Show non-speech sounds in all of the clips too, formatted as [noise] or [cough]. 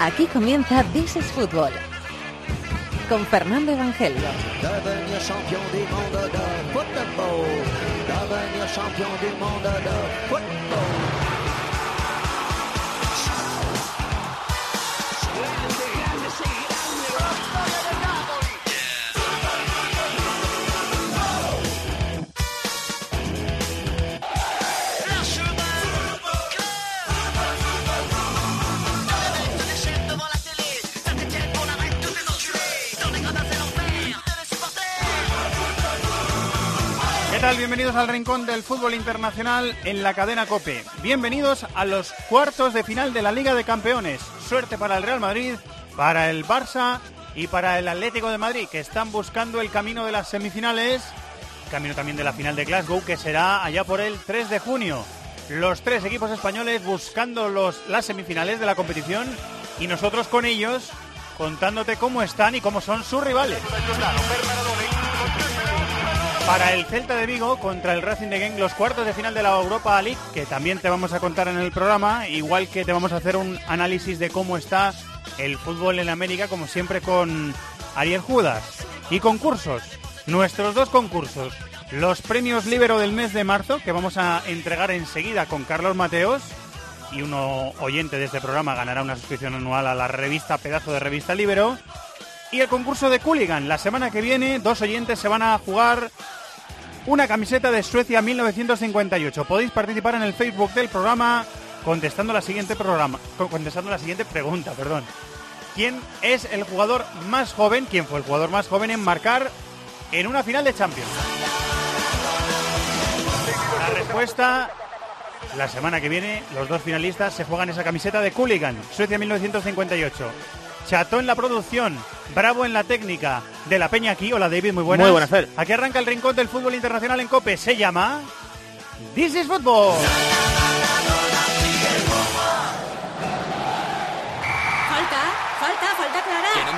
Aquí comienza This is Fútbol con Fernando Evangelio. Bienvenidos al rincón del fútbol internacional en la cadena Cope. Bienvenidos a los cuartos de final de la Liga de Campeones. Suerte para el Real Madrid, para el Barça y para el Atlético de Madrid, que están buscando el camino de las semifinales, camino también de la final de Glasgow, que será allá por el 3 de junio. Los tres equipos españoles buscando las semifinales de la competición y nosotros con ellos contándote cómo están y cómo son sus rivales para el Celta de Vigo contra el Racing de Genk los cuartos de final de la Europa League, que también te vamos a contar en el programa, igual que te vamos a hacer un análisis de cómo está el fútbol en América, como siempre con Ariel Judas. Y concursos, nuestros dos concursos, los premios Libero del mes de marzo, que vamos a entregar enseguida con Carlos Mateos, y uno oyente de este programa ganará una suscripción anual a la revista Pedazo de Revista Libero. Y el concurso de Cooligan. La semana que viene, dos oyentes se van a jugar una camiseta de Suecia 1958. Podéis participar en el Facebook del programa contestando la siguiente programa, contestando la siguiente pregunta, perdón. ¿Quién es el jugador más joven? ¿Quién fue el jugador más joven en marcar en una final de Champions? La respuesta la semana que viene los dos finalistas se juegan esa camiseta de Cooligan, Suecia 1958. Chato en la producción, Bravo en la técnica, de la Peña aquí. Hola David, muy buenas. Muy buenas, Fer. Aquí arranca el rincón del fútbol internacional en COPE. Se llama This is Football.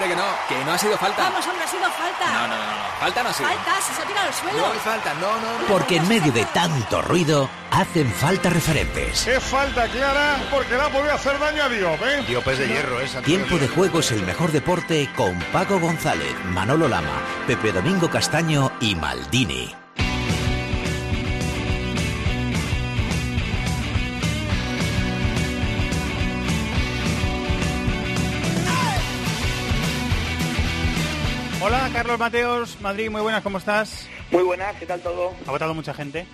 Hombre, que no, que no ha sido falta. Vamos, hombre, ha sido falta. No, no, no, no, falta no ha sido. Falta, si se ha tirado al suelo. No hay falta, no, no, no. Porque en medio de tanto ruido hacen falta referentes. Es falta clara porque le ha podido hacer daño a Diop, ¿eh? Diop es de hierro, esa. Tiempo de juego es el mejor deporte con Paco González, Manolo Lama, Pepe Domingo Castaño y Maldini. Carlos Mateos, Madrid, muy buenas, ¿cómo estás? Muy buenas, ¿qué tal todo? ¿Ha votado mucha gente?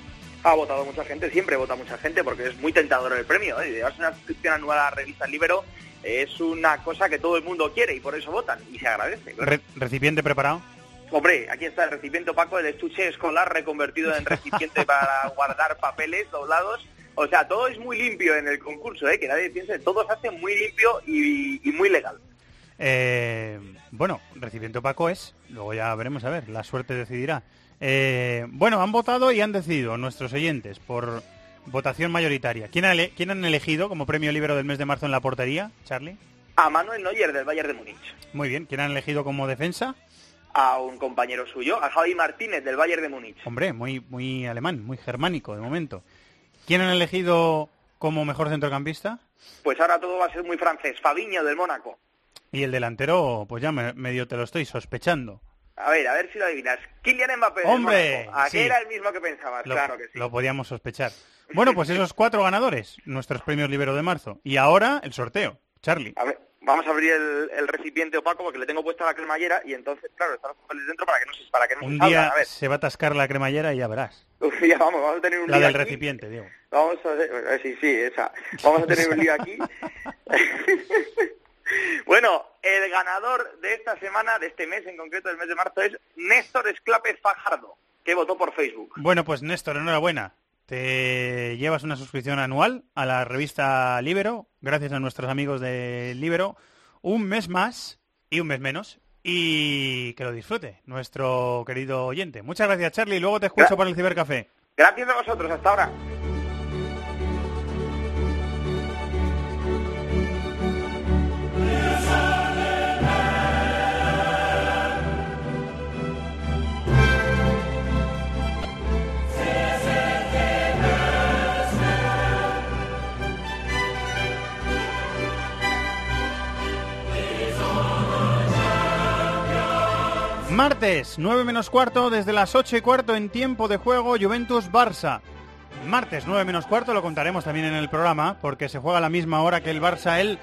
Ha votado mucha gente, siempre vota mucha gente porque es muy tentador el premio. ¿eh? Llevarse una suscripción anual a la revista Libero es una cosa que todo el mundo quiere y por eso votan y se agradece. claro. Re- ¿Recipiente preparado? Hombre, aquí está el recipiente opaco, el estuche escolar reconvertido en recipiente [laughs] para guardar papeles doblados. O sea, todo es muy limpio en el concurso, ¿eh? que nadie piense, todo se hace muy limpio y, y muy legal. Eh, bueno, recipiente opaco es, luego ya veremos a ver, la suerte decidirá. Eh, bueno, han votado y han decidido nuestros oyentes por votación mayoritaria. ¿Quién, ha ele- quién han elegido como premio libero del mes de marzo en la portería, Charlie? A Manuel Neuer del Bayern de Múnich, Muy bien, ¿quién han elegido como defensa? a un compañero suyo, a Javi Martínez del Bayern de Múnich. Hombre, muy, muy alemán, muy germánico de momento. ¿Quién han elegido como mejor centrocampista? Pues ahora todo va a ser muy francés, Fabiño del Mónaco. Y el delantero, pues ya me- medio te lo estoy sospechando. A ver, a ver si lo adivinas. Kylian Mbappé. ¡Hombre! Mónaco. ¿A Sí. era el mismo que pensabas? Lo, claro que sí. lo podíamos sospechar. Bueno, pues esos cuatro ganadores, nuestros premios libero de marzo. Y ahora el sorteo. Charlie. A ver, vamos a abrir el, el recipiente opaco porque le tengo puesta la cremallera y entonces, claro, están los papeles dentro para que no se, para que no se Un salgan. día A ver, se va a atascar la cremallera y ya verás. día vamos, vamos a tener un La lío del aquí. recipiente, digo. Vamos a ver, eh, sí, sí, esa. Vamos a tener un lío aquí. [laughs] bueno, el ganador de esta semana, de este mes en concreto, del mes de marzo, es Néstor Esclape Fajardo, que votó por Facebook. Bueno, pues Néstor, enhorabuena. Te llevas una suscripción anual a la revista Libero, gracias a nuestros amigos de Libero, un mes más y un mes menos. Y que lo disfrute, nuestro querido oyente. Muchas gracias, Charlie. Luego te escucho Gra- para el cibercafé. Gracias a vosotros, hasta ahora. Martes, 9 menos cuarto, desde las 8 y cuarto en tiempo de juego, Juventus-Barça. Martes, 9 menos cuarto, lo contaremos también en el programa, porque se juega a la misma hora que el Barça, el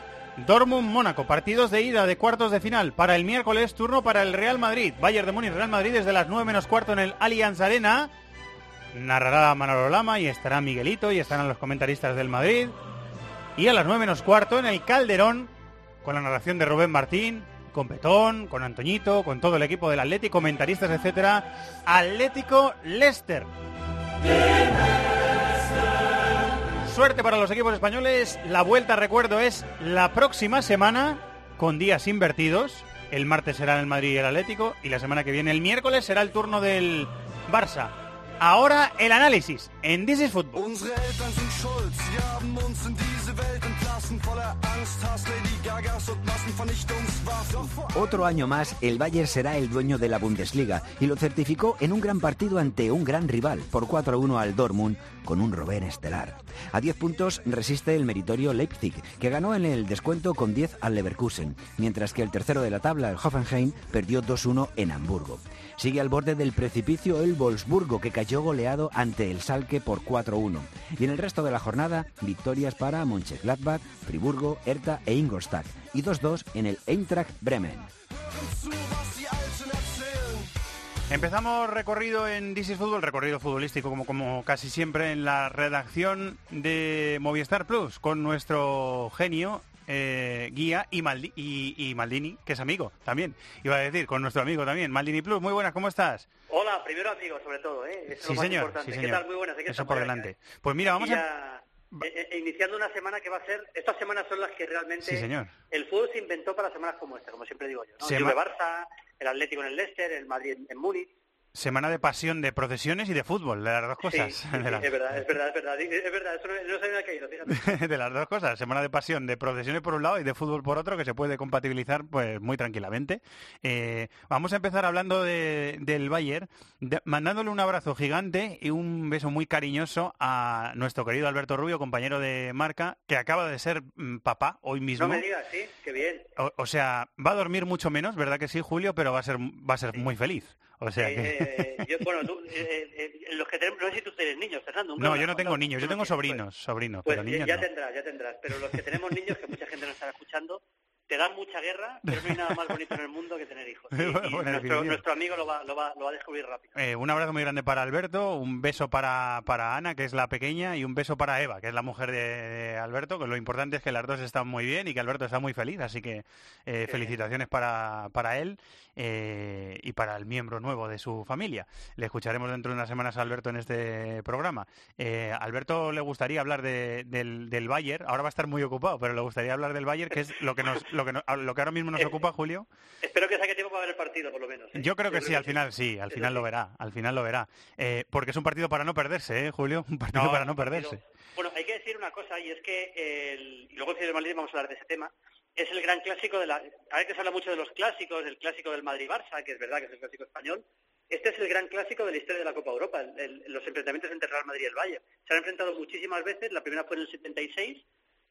Dortmund-Mónaco. Partidos de ida de cuartos de final. Para el miércoles, turno para el Real Madrid. Bayern de Múnich, Real Madrid, desde las 9 menos cuarto en el Allianz Arena. Narrará Manolo Lama y estará Miguelito y estarán los comentaristas del Madrid. Y a las 9 menos cuarto en el Calderón, con la narración de Rubén Martín, con Petón, con Antoñito, con todo el equipo del Atlético, comentaristas, etcétera. Atlético Leicester. Suerte para los equipos españoles. La vuelta, recuerdo, es la próxima semana con días invertidos. El martes será el Madrid y el Atlético y la semana que viene, el miércoles, será el turno del Barça. Ahora el análisis en This is Football. Otro año más, el Bayern será el dueño de la Bundesliga y lo certificó en un gran partido ante un gran rival, por 4-1 al Dortmund, con un Robben estelar. A 10 puntos resiste el meritorio Leipzig, que ganó en el descuento con 10 al Leverkusen, mientras que el tercero de la tabla, el Hoffenheim, perdió 2-1 en Hamburgo. Sigue al borde del precipicio el Wolfsburgo, que cayó goleado ante el Salke por 4-1. Y en el resto de la jornada, victorias para Mönchengladbach, Friburgo, Hertha e Ingolstadt. Y 2-2 en el Eintracht Bremen. Empezamos recorrido en DC Fútbol, recorrido futbolístico como, como casi siempre en la redacción de Movistar Plus con nuestro genio eh, guía y, Maldi- y, y Maldini, que es amigo también. Iba a decir, con nuestro amigo también, Maldini Plus. Muy buenas, ¿cómo estás? Hola, primero amigo, sobre todo, ¿eh? Eso es Sí, lo más señor. importante. Sí, ¿Qué señor. tal? Muy buenas. ¿de qué Eso por acá? delante. Pues mira, vamos a... eh, eh, iniciando una semana que va a ser... Estas semanas son las que realmente... Sí, señor. El fútbol se inventó para semanas como esta, como siempre digo yo. ¿no? Sema- Juve Barça, el Atlético en el Leicester, el Madrid en Múnich. Semana de pasión de procesiones y de fútbol, de las dos cosas. Sí, [laughs] sí, De las- es verdad, es verdad, es verdad. Es verdad, eso no, no se me ha caído, fíjate. [laughs] de las dos cosas, semana de pasión, de procesiones por un lado y de fútbol por otro, que se puede compatibilizar pues muy tranquilamente. Eh, vamos a empezar hablando de- del Bayern, de- mandándole un abrazo gigante y un beso muy cariñoso a nuestro querido Alberto Rubio, compañero de marca, que acaba de ser mm, papá hoy mismo. No me digas, sí, qué bien. O, o sea, va a dormir mucho menos, ¿verdad que sí, Julio? Pero va a ser, va a ser muy feliz. O sea que... Eh, yo- bueno, tú, eh, eh, los que tenemos, no sé si tú tienes niños, Fernando. No, yo no tengo niños, yo tengo pues- sobrinos, sobrinos, Pues pero niños ya no. tendrás, ya tendrás. Pero los que tenemos niños, que mucha gente nos está escuchando, te dan mucha guerra, pero no hay nada más bonito en el mundo que tener hijos. [laughs] Y- y Buena nuestro, amigo lo va, lo, va, lo va a descubrir rápido. Eh, un abrazo muy grande para Alberto, un beso para, para Ana, que es la pequeña, y un beso para Eva, que es la mujer de, de Alberto, que lo importante es que las dos están muy bien y que Alberto está muy feliz, así que eh, felicitaciones para, para él eh, y para el miembro nuevo de su familia. Le escucharemos dentro de unas semanas a Alberto en este programa. Eh, Alberto le gustaría hablar de- del, del Bayern, ahora va a estar muy ocupado, pero le gustaría hablar del Bayern, que es lo que, nos, lo que, no- lo que ahora mismo nos ocupa, Julio. Espero que saque tiempo para ver el partido, por lo menos. ¿eh? Yo creo que sí, al final sí, al final lo verá, al final lo verá. Eh, porque es un partido para no perderse, ¿eh, Julio? [laughs] Un partido No, para no perderse. Bueno, hay que decir una cosa, y es que, el, y luego el Madrid vamos a hablar de ese tema, es el gran clásico de la... A veces se habla mucho de los clásicos, del clásico del Madrid-Barça, que es verdad que es el clásico español. Este es el gran clásico de la historia de la Copa Europa, el- el- los enfrentamientos entre Real Madrid y el Bayern. Se han enfrentado muchísimas veces, la primera fue en el 76,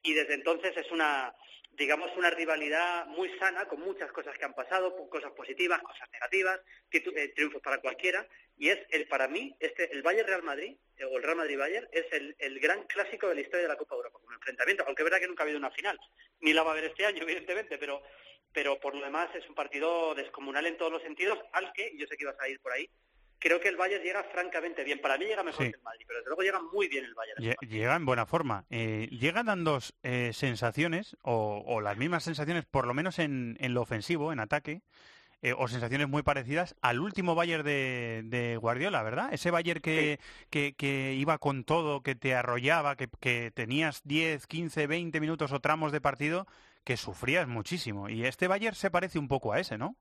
y desde entonces es una, digamos, una rivalidad muy sana, con muchas cosas que han pasado, cosas positivas, cosas negativas, eh, triunfos para cualquiera, y es el para mí, este, el Bayern Real Madrid, eh, o el Real Madrid Bayern, es el, el gran clásico de la historia de la Copa Europa, como enfrentamiento, aunque es verdad que nunca ha habido una final, ni la va a haber este año, [laughs] evidentemente, pero, pero por lo demás es un partido descomunal en todos los sentidos, al que, yo sé que ibas a ir por ahí, creo que el Bayern llega francamente bien. Para mí llega mejor Sí. que el Madrid, pero desde luego llega muy bien el Bayern. Lle- Llega en buena forma. Eh, llega dando eh, sensaciones, o, o las mismas sensaciones, por lo menos en, en lo ofensivo, en ataque, eh, o sensaciones muy parecidas al último Bayern de, de Guardiola, ¿verdad? Ese Bayern que, que, que iba con todo, que te arrollaba, que, que tenías 10, 15, 20 minutos o tramos de partido que sufrías muchísimo. Y este Bayern se parece un poco a ese, ¿no?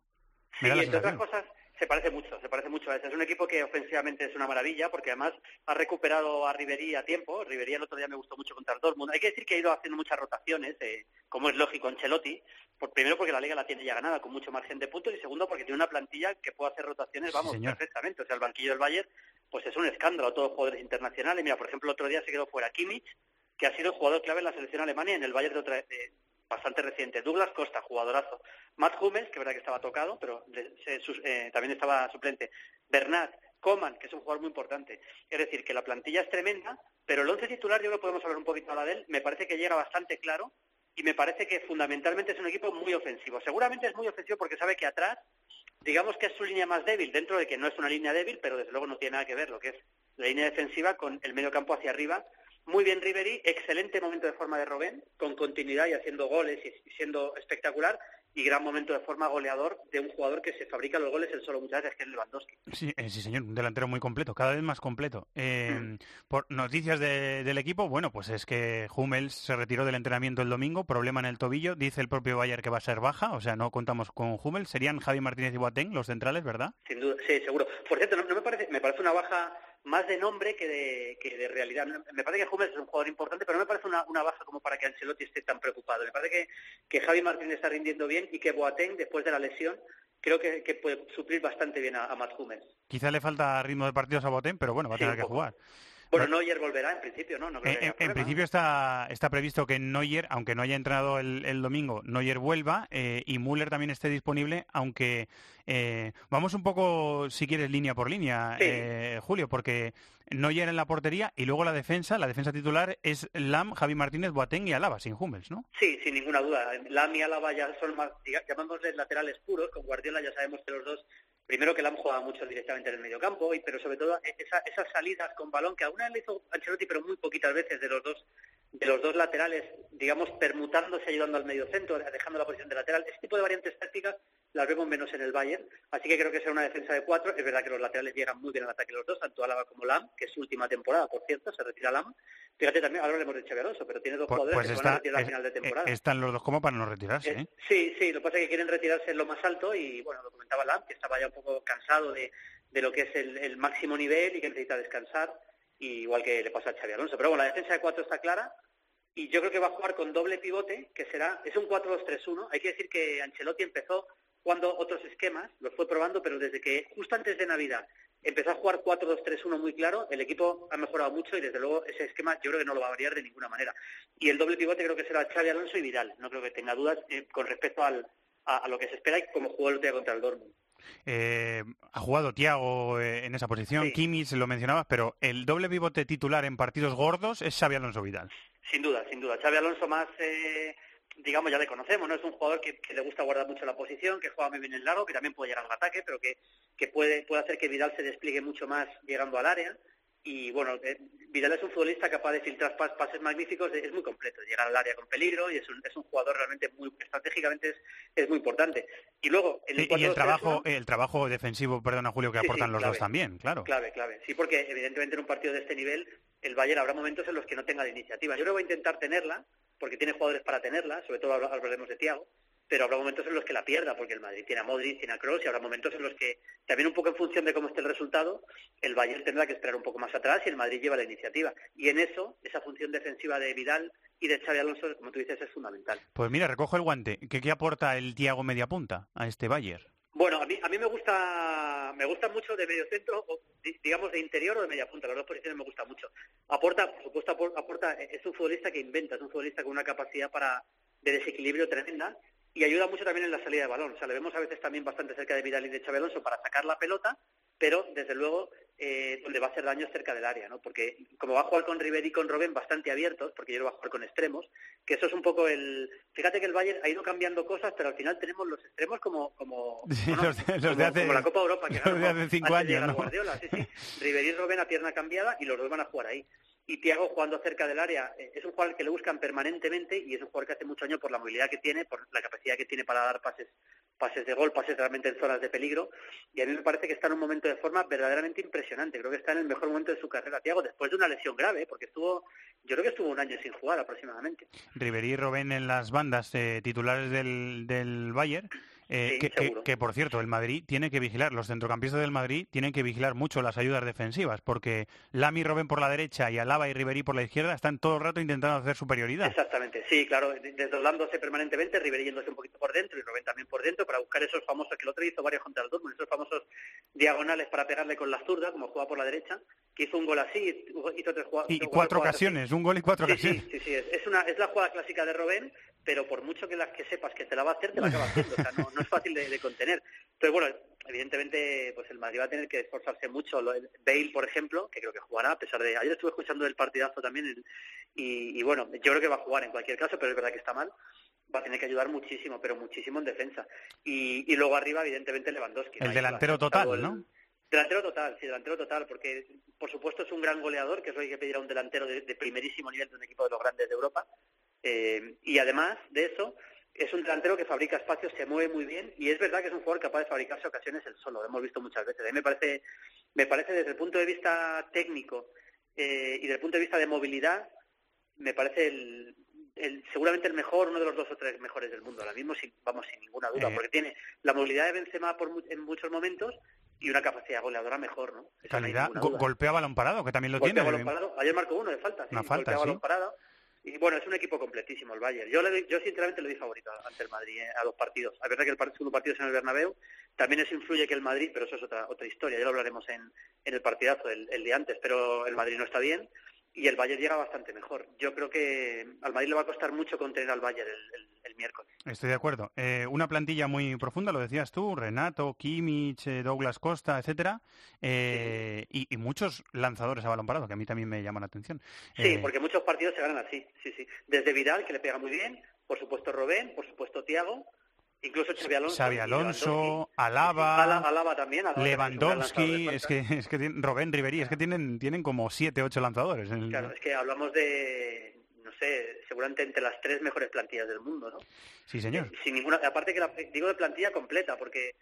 Sí, la entre otras sensación. cosas, se parece mucho, se parece mucho a ese. Es un equipo que ofensivamente es una maravilla, porque además ha recuperado a Ribery a tiempo. Ribery el otro día me gustó mucho contra el Dortmund. Hay que decir que ha ido haciendo muchas rotaciones, eh, como es lógico Ancelotti. Por, primero porque la Liga la tiene ya ganada, con mucho margen de puntos, y segundo porque tiene una plantilla que puede hacer rotaciones, vamos, perfectamente. O sea, el banquillo del Bayern, pues es un escándalo, todos jugadores internacionales. Mira, por ejemplo, el otro día se quedó fuera Kimmich, que ha sido jugador clave en la selección alemania y en el Bayern de otra... bastante reciente. Douglas Costa, jugadorazo. Matt Hummels, que verdad que estaba tocado, pero eh, también estaba suplente. Bernat, Coman, que es un jugador muy importante. Es decir, que la plantilla es tremenda, pero el once titular, yo que podemos hablar un poquito ahora de él, me parece que llega bastante claro y me parece que fundamentalmente es un equipo muy ofensivo. Seguramente es muy ofensivo porque sabe que atrás, digamos que es su línea más débil, dentro de que no es una línea débil, pero desde luego no tiene nada que ver lo que es la línea defensiva con el medio campo hacia arriba. Muy bien Ribery, excelente momento de forma de Robén, con continuidad y haciendo goles y siendo espectacular, y gran momento de forma goleador de un jugador que se fabrica los goles él solo muchas veces, que es Lewandowski. Sí, eh, sí, señor, un delantero muy completo, cada vez más completo. Eh, Hmm. Por noticias de- del equipo, bueno, pues es que Hummels se retiró del entrenamiento el domingo, problema en el tobillo, dice el propio Bayer que va a ser baja, o sea, no contamos con Hummels, serían Javi Martínez y Boateng los centrales, ¿verdad? Sin duda, sí, seguro. Por cierto, no, no me parece, me parece una baja más de nombre que de, que de realidad. Me parece que Hummels es un jugador importante, pero no me parece una, una baja como para que Ancelotti esté tan preocupado. Me parece que, que Javi Martínez está rindiendo bien y que Boateng, después de la lesión, creo que, que puede suplir bastante bien a, a Matt Hummels. Quizá le falta ritmo de partidos a Boateng, pero bueno, va a tener que jugar. Bueno, Neuer volverá en principio, ¿no? no creo Eh, que en, principio está, está previsto que Neuer, aunque no haya entrenado el, el domingo, Neuer vuelva eh, y Müller también esté disponible, aunque eh, vamos un poco, si quieres, línea por línea, Sí. eh, Julio, porque Neuer en la portería y luego la defensa, la defensa titular es Lam, Javi Martínez, Boateng y Alaba, sin Hummels, ¿no? Sí, sin ninguna duda. Lam y Álava ya son más, diga- llamámosles laterales puros. Con Guardiola ya sabemos que los dos, primero que Lam juega mucho directamente en el mediocampo, y pero sobre todo e- esa- esas salidas con balón que alguna vez le hizo Ancelotti, pero muy poquitas veces de los dos de los dos laterales, digamos, permutándose, ayudando al medio centro, dejando la posición de lateral. Este tipo de variantes tácticas las vemos menos en el Bayern, así que creo que será una defensa de cuatro. Es verdad que los laterales llegan muy bien al ataque los dos, tanto Álava como Lam, que es su última temporada, por cierto, se retira Lam. Fíjate también, ahora hablaremos de Xabi Alonso, pero tiene dos Pues, jugadores pues que van a retirar al es- final de eh, temporada. están los dos como para no retirarse, Eh, ¿eh? Sí, sí, lo que pasa es que quieren retirarse en lo más alto y, bueno, lo comentaba Lam, que estaba ya un poco cansado de, de lo que es el, el máximo nivel y que necesita descansar, igual que le pasa a Xavi Alonso. Pero bueno, la defensa de cuatro está clara y yo creo que va a jugar con doble pivote, que será, es un 4-2-3-1. Hay que decir que Ancelotti empezó jugando otros esquemas, los fue probando, pero desde que justo antes de Navidad empezó a jugar 4-2-3-1 muy claro, el equipo ha mejorado mucho y desde luego ese esquema yo creo que no lo va a variar de ninguna manera. Y el doble pivote creo que será Xavi Alonso y Vidal. No creo que tenga dudas eh, con respecto al, a, lo que se espera y como jugó el otro día contra el Dortmund. Eh, ha jugado Tiago en esa posición, Kimmich lo mencionabas, pero el doble pivote titular en partidos gordos es Xavi Alonso Vidal. Sin duda, sin duda. Xavi Alonso más, eh, digamos, ya le conocemos, ¿no? Es un jugador que, que le gusta guardar mucho la posición, que juega muy bien en largo, que también puede llegar al ataque, pero que, que puede, puede hacer que Vidal se despliegue mucho más llegando al área. Y bueno, eh, Vidal es un futbolista capaz de filtrar pas- pases magníficos, es muy completo, llegar al área con peligro y es un, es un jugador realmente muy estratégicamente es, es muy importante. Y luego, en Y, y el 4-2-3-1, trabajo, el trabajo defensivo, perdona Julio, que Sí, sí, aportan los clave. dos también, claro. Clave, clave. Sí, porque evidentemente en un partido de este nivel el Bayern habrá momentos en los que no tenga la iniciativa. Yo creo que voy a intentar tenerla, porque tiene jugadores para tenerla, sobre todo habla- hablaremos de Tiago, pero habrá momentos en los que la pierda, porque el Madrid tiene a Modric, tiene a Kroos, y habrá momentos en los que, también un poco en función de cómo esté el resultado, el Bayern tendrá que esperar un poco más atrás y el Madrid lleva la iniciativa. Y en eso, esa función defensiva de Vidal y de Xavi Alonso, como tú dices, es fundamental. Pues mira, recojo el guante. ¿Qué, qué aporta el Tiago media punta a este Bayern? Bueno, a mí, a mí me gusta me gusta mucho de medio centro, o digamos de interior o de media punta, las dos posiciones me gustan mucho. Aporta, por supuesto, apor- aporta, es un futbolista que inventa, es un futbolista con una capacidad para de desequilibrio tremenda y ayuda mucho también en la salida de balón. O sea, le vemos a veces también bastante cerca de Vidal y de Xabi Alonso para sacar la pelota, pero desde luego eh, donde va a hacer daño es cerca del área, ¿no? Porque como va a jugar con Ribery y con Robben bastante abiertos, porque yo lo va a jugar con extremos, que eso es un poco el... Fíjate que el Bayern ha ido cambiando cosas, pero al final tenemos los extremos como... como [laughs] Sí, bueno, los de- los como, de hace- como la Copa Europa, que [laughs] los de hace cinco antes años. Guardiola, sí, sí. Ribery y Robben a pierna cambiada y los dos van a jugar ahí. Y Thiago jugando cerca del área, eh, es un jugador que le buscan permanentemente y es un jugador que hace mucho año por la movilidad que tiene, por la capacidad que tiene para dar pases pases de gol, pases realmente en zonas de peligro, y a mí me parece que está en un momento de forma verdaderamente impresionante. Creo que está en el mejor momento de su carrera, Thiago, después de una lesión grave, porque estuvo, yo creo que estuvo un año sin jugar aproximadamente. Ribery y Robben en las bandas eh, titulares del, del Bayern. Eh, Sí, que, que- seguro. que, por cierto, el Madrid tiene que vigilar, los centrocampistas del Madrid tienen que vigilar mucho las ayudas defensivas, porque Lamy y Robben por la derecha y Alaba y Ribery por la izquierda están todo el rato intentando hacer superioridad. Exactamente, sí, claro, de- desdoblándose permanentemente, Ribery yéndose un poquito por dentro y Robben también por dentro para buscar esos famosos, que el otro hizo varios contra el Dortmund, esos famosos diagonales para pegarle con la zurda, como juega por la derecha, que hizo un gol así, hizo tres jugada- Y cuatro jugadas así. ocasiones, un gol y cuatro Sí, ocasiones. sí, sí, sí, es, es una, es la jugada clásica de Robben, pero por mucho que las que sepas que te la va a hacer, te la acaba haciendo. O sea, no, no es fácil de, de contener. Entonces, bueno, evidentemente, pues el Madrid va a tener que esforzarse mucho. Bale, por ejemplo, que creo que jugará, a pesar de... Ayer estuve escuchando el partidazo también, y, y bueno, yo creo que va a jugar en cualquier caso, pero es verdad que está mal. Va a tener que ayudar muchísimo, pero muchísimo en defensa. Y, y luego arriba, evidentemente, Lewandowski. El delantero total, el- ¿no? Delantero total, sí, delantero total, porque por supuesto es un gran goleador, que es lo que hay que pedir a un delantero de, de primerísimo nivel de un equipo de los grandes de Europa. Eh, y además de eso, es un delantero que fabrica espacios, se mueve muy bien y es verdad que es un jugador capaz de fabricarse ocasiones él solo, lo hemos visto muchas veces. A mí me parece, me parece desde el punto de vista técnico eh, y desde el punto de vista de movilidad, me parece el, el- seguramente el mejor, uno de los dos o tres mejores del mundo ahora mismo, sin, vamos, sin ninguna duda, Eh. porque tiene la movilidad de Benzema por, en muchos momentos y una capacidad goleadora mejor, ¿no? No Calidad. Go- duda. golpea balón parado, que también lo Golpea tiene. balón parado. Ayer marcó uno de falta, sí, Una falta, golpea sí. balón parado. Y bueno, es un equipo completísimo el Bayern. Yo, le doy- yo sinceramente le doy favorito ante el Madrid eh, a los partidos. A verdad que el segundo partido es en el Bernabéu. También eso influye que el Madrid, pero eso es otra otra historia. Ya lo hablaremos en, en el partidazo, el, el de antes. Pero el Madrid no está bien y el Bayern llega bastante mejor. Yo creo que al Madrid le va a costar mucho contener al Bayern el, el- el miércoles. Estoy de acuerdo. Eh, una plantilla muy profunda, lo decías tú, Renato, Kimmich, eh, Douglas Costa, etcétera, eh, y, y muchos lanzadores a balón parado, que a mí también me llaman la atención. Sí, Eh, porque muchos partidos se ganan así, sí, sí. Desde Vidal, que le pega muy bien, por supuesto Robén, por supuesto Tiago, incluso Xavi Alonso. Xavi Alonso. Alaba, Ala- Alaba también. Alaba Lewandowski, es que, es que tienen, Robén Ribery, es que tienen, tienen como siete, ocho lanzadores. en el- Claro, es que hablamos de, no sé, seguramente entre las tres mejores plantillas del mundo, ¿no? Sí, señor. Sin ninguna, aparte que la, digo de plantilla completa, porque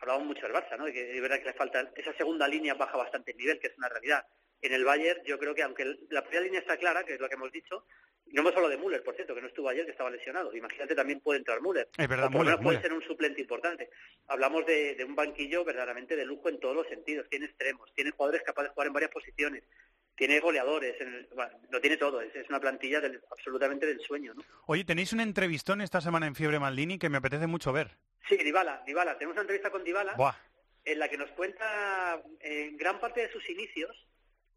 hablamos mucho del Barça, ¿no? Y que es verdad que le falta, esa segunda línea baja bastante el nivel, que es una realidad. En el Bayern, yo creo que aunque la primera línea está clara, que es lo que hemos dicho, no hemos hablado de Müller, por cierto, que no estuvo ayer, que estaba lesionado. Imagínate, también puede entrar Müller. Es verdad, o por lo Müller, menos puede Müller. ser un suplente importante. Hablamos de, de un banquillo verdaderamente de lujo en todos los sentidos. Tiene extremos, tiene jugadores capaces de jugar en varias posiciones, tiene goleadores, en el- bueno, lo tiene todo. Es, es una plantilla del- absolutamente del sueño, ¿no? Oye, tenéis un entrevistón esta semana en Fiebre Maldini que me apetece mucho ver. Sí, Dybala, Dybala. Tenemos una entrevista con Dybala Buah, en la que nos cuenta en gran parte de sus inicios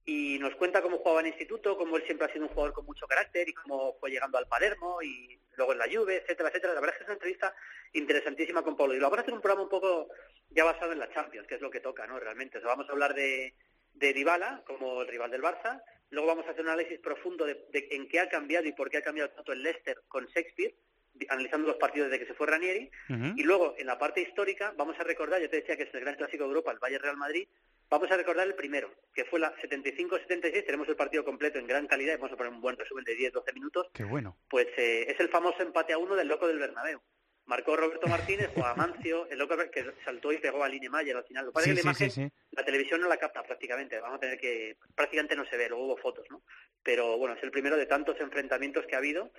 y nos cuenta cómo jugaba en instituto, cómo él siempre ha sido un jugador con mucho carácter y cómo fue llegando al Palermo y luego en la Juve, etcétera, etcétera. La verdad es que es una entrevista interesantísima con Pablo. Y lo vamos a hacer un programa un poco ya basado en la Champions, que es lo que toca, ¿no? Realmente. O sea, vamos a hablar de, de Dybala como el rival del Barça. Luego vamos a hacer un análisis profundo de, de en qué ha cambiado y por qué ha cambiado tanto el Leicester con Shakespeare, analizando los partidos desde que se fue Ranieri. Y luego, en la parte histórica, vamos a recordar, yo te decía que es el gran clásico de Europa, el Bayern Real Madrid, vamos a recordar el primero, que fue la 75-76, tenemos el partido completo en gran calidad, y vamos a poner un buen resumen de 10-12 minutos, qué bueno. pues eh, es el famoso empate a uno del loco del Bernabéu. Marcó Roberto Martínez [laughs] o Amancio, el loco que saltó y pegó a Linemeyer al final. Lo que pasa Sí, es que la sí, imagen, sí. la televisión no la capta prácticamente, vamos a tener que, prácticamente no se ve, luego hubo fotos, ¿no? Pero bueno, es el primero de tantos enfrentamientos que ha habido.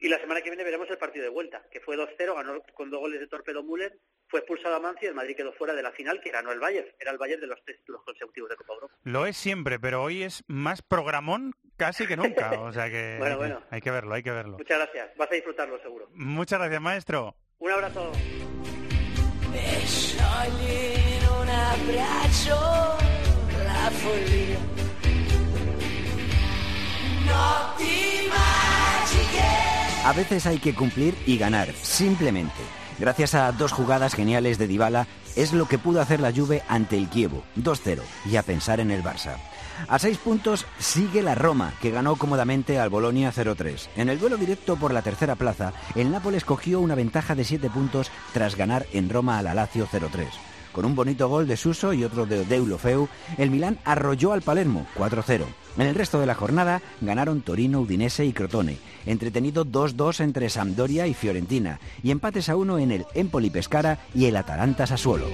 Y la semana que viene veremos el partido de vuelta, que fue 2-0, ganó con dos goles de Torpedo Müller, fue expulsado a Mancio y el Madrid quedó fuera de la final, que ganó el Bayern. Era el Bayern de los tres títulos consecutivos de Copa Europa. Lo es siempre, pero hoy es más programón casi que nunca. [laughs] O sea que Bueno, hay, que- bueno. hay que verlo, hay que verlo. Muchas gracias, vas a disfrutarlo seguro. Muchas gracias, maestro. Un abrazo. Un la. A veces hay que cumplir y ganar, simplemente. Gracias a dos jugadas geniales de Dybala, es lo que pudo hacer la Juve ante el Kievo, 2-0, y a pensar en el Barça. A seis puntos sigue la Roma, que ganó cómodamente al Bolonia 0-3. En el duelo directo por la tercera plaza, el Nápoles cogió una ventaja de siete puntos tras ganar en Roma a la Lazio 0-3. Con un bonito gol de Suso y otro de Deulofeu, el Milán arrolló al Palermo 4-0. En el resto de la jornada ganaron Torino, Udinese y Crotone. Entretenido 2-2 entre Sampdoria y Fiorentina. Y empates a uno en el Empoli Pescara y el Atalanta Sassuolo.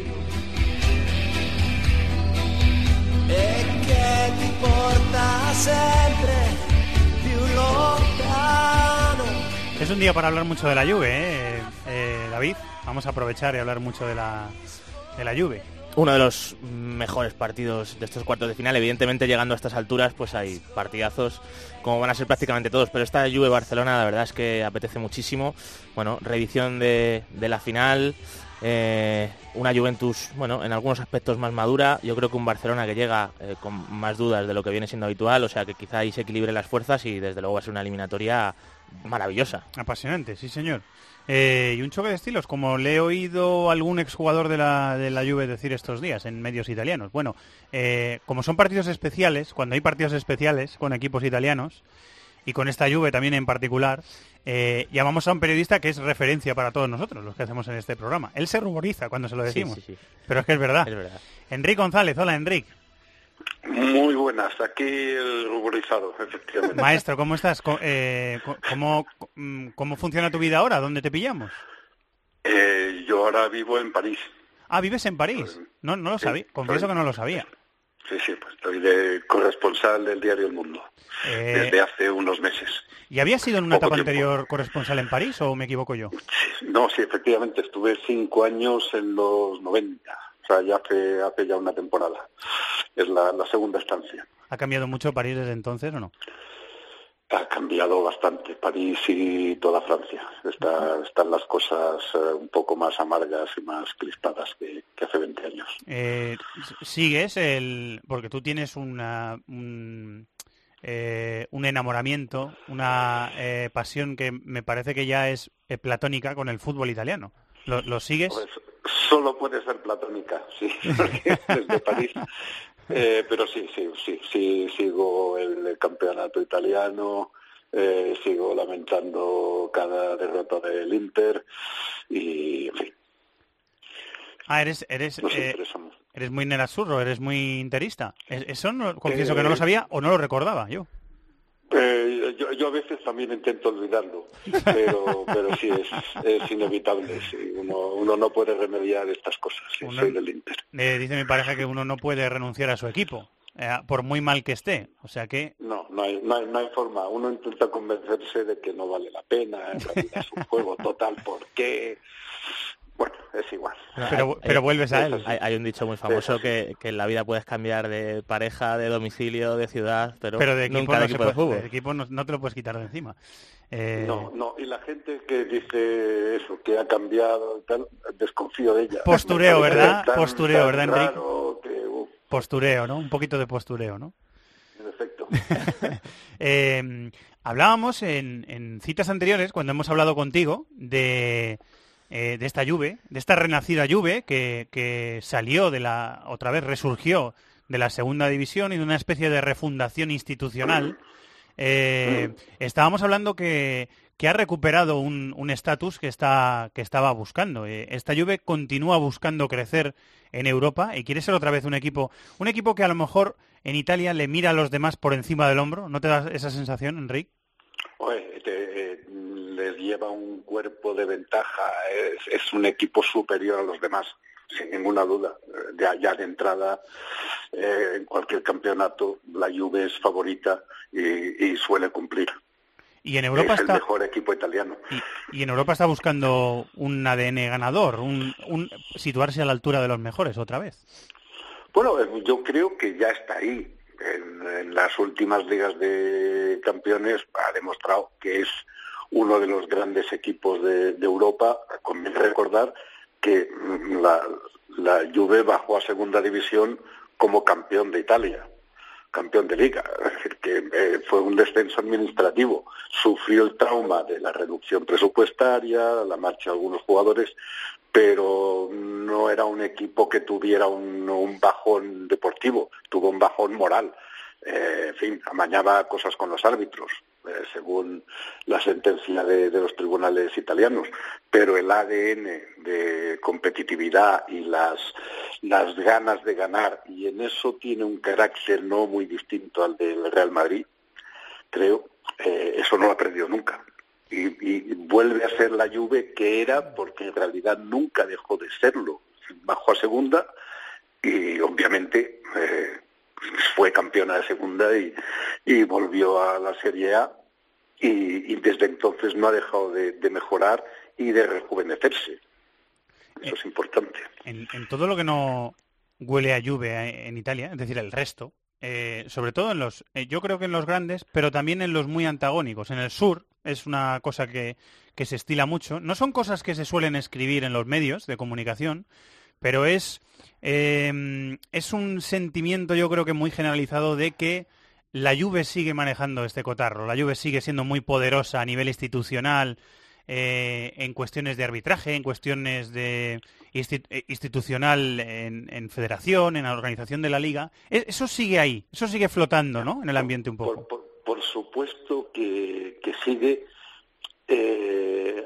Es un día para hablar mucho de la Juve, ¿eh? Eh, David. Vamos a aprovechar y hablar mucho de la, de la Juve. Uno de los mejores partidos de estos cuartos de final. Evidentemente, llegando a estas alturas, pues hay partidazos, como van a ser prácticamente todos. Pero esta Juve-Barcelona, la verdad es que apetece muchísimo. Bueno, reedición de, de la final. eh, una Juventus, bueno, en algunos aspectos más madura, yo creo que un Barcelona que llega eh, con más dudas de lo que viene siendo habitual, o sea que quizá ahí se equilibre las fuerzas y desde luego va a ser una eliminatoria maravillosa. Apasionante, sí señor. Eh, y un choque de estilos, como le he oído algún exjugador de la, de la Juve decir estos días en medios italianos. Bueno, eh, como son partidos especiales, cuando hay partidos especiales con equipos italianos, y con esta Juve también en particular, eh, llamamos a un periodista que es referencia para todos nosotros, los que hacemos en este programa. Él se ruboriza cuando se lo Sí, decimos, sí, sí. pero es que es verdad. Es verdad. Enrique González, hola Enrique. Muy buenas, aquí el ruborizado, efectivamente. Maestro, ¿cómo estás? Eh, ¿cómo, mm, ¿Cómo funciona tu vida ahora? ¿Dónde te pillamos? Eh, yo ahora vivo en París. Ah, vives en París. No, no lo sabía. Confieso que no lo sabía. Sí, sí, pues estoy de corresponsal del diario El Mundo Eh, desde hace unos meses. ¿Y había sido en una Poco etapa tiempo. anterior corresponsal en París o me equivoco yo? No, sí, efectivamente, estuve cinco años en los 90, o sea, ya hace, hace ya una temporada. Es la, la segunda estancia. ¿Ha cambiado mucho París desde entonces o no? Ha cambiado bastante París y toda Francia. Está- están las cosas eh, un poco más amargas y más crispadas que, que hace 20 años. Eh, sigues el... porque tú tienes una, un, eh, un enamoramiento, una eh, pasión que me parece que ya es eh, platónica con el fútbol italiano. ¿Lo, lo sigues? Pues solo puede ser platónica, sí, [laughs] desde París. Eh, pero sí, sí, sí, sí, sigo el campeonato italiano, eh, sigo lamentando cada derrota del Inter y, en fin, Ah, eres, eres, nos eh, eres muy nerazzurro, eres muy interista. Es- Eso no, confieso que no lo sabía o no lo recordaba yo. Eh, yo, yo a veces también intento olvidarlo, pero, pero sí, es, es inevitable. sí. Uno, uno no puede remediar estas cosas. sí, Uno- soy del Inter. Eh, dice mi pareja que uno no puede renunciar a su equipo, eh, por muy mal que esté. O sea que No, no hay, no, hay, no hay forma. Uno intenta convencerse de que no vale la pena, en realidad es un juego total, ¿por qué? Bueno, es igual. Pero- pero vuelves a él. Hay, hay un dicho muy famoso que, que en la vida puedes cambiar de pareja, de domicilio, de ciudad, pero, Pero de equipo, nunca no, de se equipo de puede- fútbol. de equipo no, no te lo puedes quitar de encima. Eh, No, no, y la gente que dice eso, que ha cambiado y tal, desconfío de ella. Postureo, [laughs] ¿verdad? tan- Postureo, tan ¿verdad, Enrique? que, Postureo, ¿no? Un poquito de postureo, ¿no? en efecto. [laughs] Eh, hablábamos en, en citas anteriores, cuando hemos hablado contigo, de, eh, de esta Juve, de esta renacida Juve que, que salió de la, otra vez resurgió de la segunda división y de una especie de refundación institucional. Eh, estábamos hablando que, que ha recuperado un un estatus que, está, que estaba buscando. Eh, esta Juve continúa buscando crecer en Europa y quiere ser otra vez un equipo, un equipo que a lo mejor en Italia le mira a los demás por encima del hombro. ¿No te da esa sensación, Enrique? Oye, lleva un cuerpo de ventaja, es, es un equipo superior a los demás, sin ninguna duda. Eh, Ya, ya de entrada, eh, en cualquier campeonato, la Juve es favorita y, y suele cumplir. Y en Europa es el mejor equipo italiano. y en Europa está buscando un ADN ganador, un, un situarse a la altura de los mejores otra vez. Bueno, eh, yo creo que ya está ahí. En, en las últimas ligas de campeones ha demostrado que es uno de los grandes equipos de, Europa. Conviene recordar que la, la Juve bajó a segunda división como campeón de Italia, campeón de liga. Es decir, que eh, fue un descenso administrativo. Sufrió el trauma de la reducción presupuestaria, la marcha de algunos jugadores, pero no era un equipo que tuviera un, un bajón deportivo, tuvo un bajón moral. Eh, en fin, amañaba cosas con los árbitros, eh, según la sentencia de, los tribunales italianos, pero el ADN de competitividad y las, las ganas de ganar, y en eso tiene un carácter no muy distinto al del Real Madrid, creo, eh, eso no lo ha perdido nunca. Y, y vuelve a ser la Juve que era, porque en realidad nunca dejó de serlo. Bajó a segunda y obviamente eh, fue campeona de segunda y, y volvió a la Serie A y, y desde entonces no ha dejado de, de mejorar y de rejuvenecerse. Eso es importante. En, en todo lo que no huele a lluvia en Italia, es decir, el resto, eh, sobre todo en los, eh, yo creo que en los grandes, pero también en los muy antagónicos. En el sur, es una cosa que, que se estila mucho. No son cosas que se suelen escribir en los medios de comunicación, pero es, eh, es un sentimiento yo creo que muy generalizado de que la Juve sigue manejando este cotarro, la Juve sigue siendo muy poderosa a nivel institucional, eh, en cuestiones de arbitraje, en cuestiones de eh, institucional en, federación, en la organización de la liga. E- Eso sigue ahí, eso sigue flotando, ¿no? En el ambiente un poco. Por supuesto que, que sigue. eh,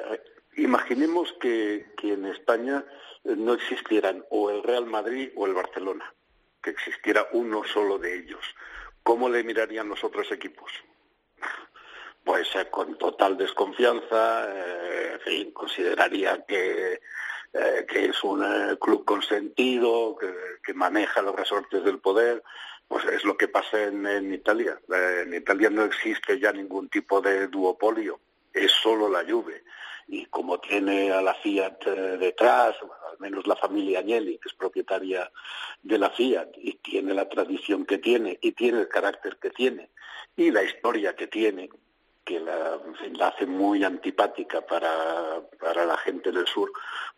imaginemos que, que en España no existieran o el Real Madrid o el Barcelona, que existiera uno solo de ellos. ¿Cómo le mirarían los otros equipos? Pues eh, con total desconfianza, eh, en fin, consideraría que, eh, que es un club consentido, que, que maneja los resortes del poder, pues es lo que pasa en, Italia. En Italia no existe ya ningún tipo de duopolio, es solo la Juve. Y como tiene a la Fiat eh, detrás, al menos la familia Agnelli, que es propietaria de la Fiat, y tiene la tradición que tiene, y tiene el carácter que tiene, y la historia que tiene, que la hace muy antipática para, para la gente del sur,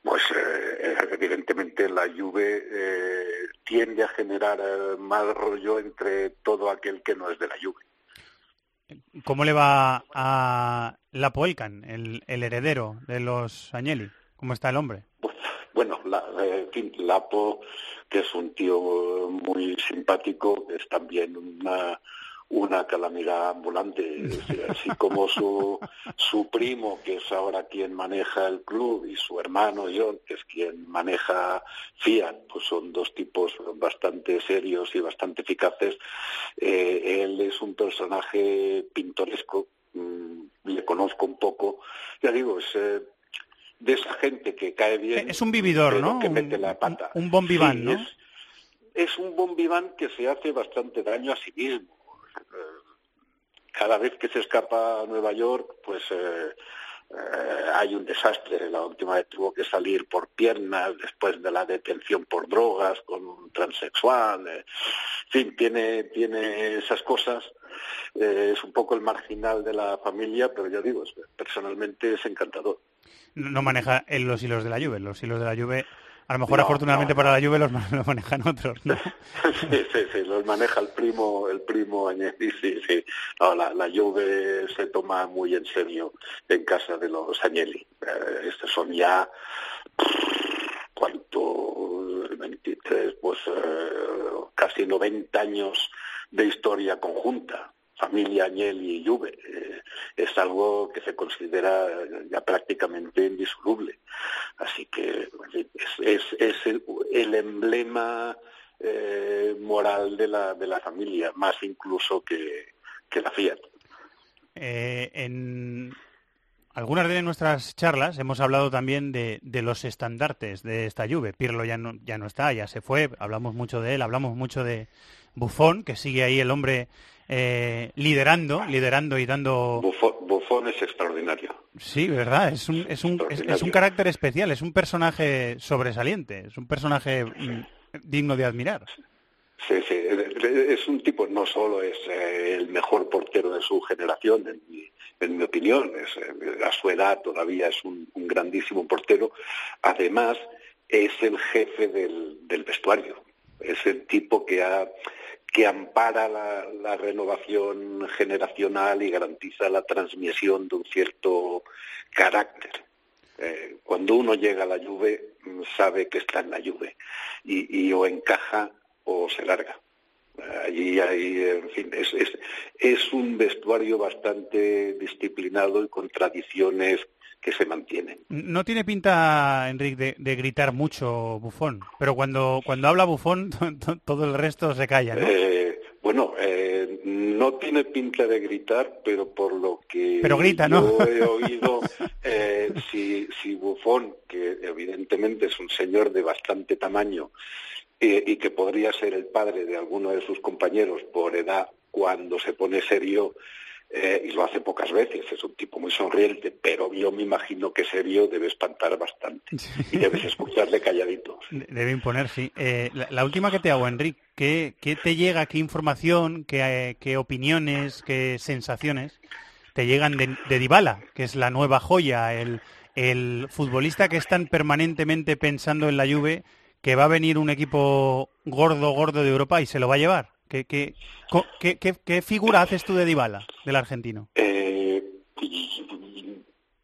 pues eh, evidentemente la Juve eh, tiende a generar eh, mal rollo entre todo aquel que no es de la Juve. ¿Cómo le va a Lapo Elkan, el, heredero de los Agnelli? ¿Cómo está el hombre? Bueno, la, eh, Lapo, que es un tío muy simpático, es también una una calamidad ambulante, así como su, su primo, que es ahora quien maneja el club, y su hermano John, que es quien maneja Fiat, pues son dos tipos bastante serios y bastante eficaces. Eh, él es un personaje pintoresco, mm, le conozco un poco, ya digo, es eh, de esa gente que cae bien. Es un vividor, ¿no? Que Un- mete la pata. Un Sí, ¿no? es- es un bon vivant que se hace bastante daño a sí mismo. Eh, Cada vez que se escapa a Nueva York, pues eh, eh, hay un desastre. La última vez tuvo que salir por piernas después de la detención por drogas con un transexual. eh. En fin, tiene, tiene esas cosas. Eh, es un poco el marginal de la familia, pero ya digo, personalmente es encantador. No maneja él los hilos de la Juve. Los hilos de la Juve, a lo mejor No, afortunadamente no, para la Juve los, ma- [laughs] los manejan otros, ¿no? [laughs] Sí, sí, sí, los maneja el primo, el primo Agnelli, [laughs] sí, sí. No, la, la Juve se toma muy en serio en casa de los Agnelli. Eh, estos son ya, ¿cuánto? 23, pues eh, casi 90 años de historia conjunta. Familia Agnelli y Juve. Eh, es algo que se considera ya prácticamente indisoluble. Así que es, es, es el, el emblema eh, moral de la, de la familia, más incluso que, que la Fiat. Eh, en algunas de nuestras charlas hemos hablado también de, de los estandartes de esta Juve. Pirlo ya no, ya no está, ya se fue, hablamos mucho de él, hablamos mucho de Buffon, que sigue ahí el hombre eh, liderando, liderando y dando... Buffon, Buffon es extraordinario. Sí, verdad, es un, es, un, es, es un carácter especial, es un personaje sobresaliente, es un personaje mm, digno de admirar. Sí, sí, es un tipo, no solo es eh, el mejor portero de su generación, en mi, en mi opinión, es, eh, a su edad todavía es un, un grandísimo portero, además es el jefe del, del vestuario, es el tipo que ha que ampara la, renovación generacional y garantiza la transmisión de un cierto carácter. Eh, cuando uno llega a la Juve sabe que está en la Juve y, o encaja o se larga. Allí hay, en fin, es un vestuario bastante disciplinado y con tradiciones que se mantienen. No tiene pinta, Enrique, de, de, gritar mucho Bufón, pero cuando, cuando habla Bufón [laughs] todo el resto se calla, ¿no? Eh, bueno, eh, no tiene pinta de gritar, pero por lo que pero grita, yo ¿no? he [laughs] oído, eh, si, si Bufón, que evidentemente es un señor de bastante tamaño eh, y que podría ser el padre de alguno de sus compañeros por edad, cuando se pone serio, eh, y lo hace pocas veces, es un tipo muy sonriente, pero yo me imagino que serio debe espantar bastante y debes escucharle calladito. [laughs] Debe imponer, sí. Eh, la, la, última que te hago, Enrique, ¿qué, qué te llega, qué información, qué, qué, opiniones, qué sensaciones te llegan de, de Dybala, que es la nueva joya, el, el futbolista que están permanentemente pensando en la Juve, que va a venir un equipo gordo, gordo de Europa y se lo va a llevar. ¿Qué, qué, qué- qué- figura haces tú de Dybala, del argentino? Eh,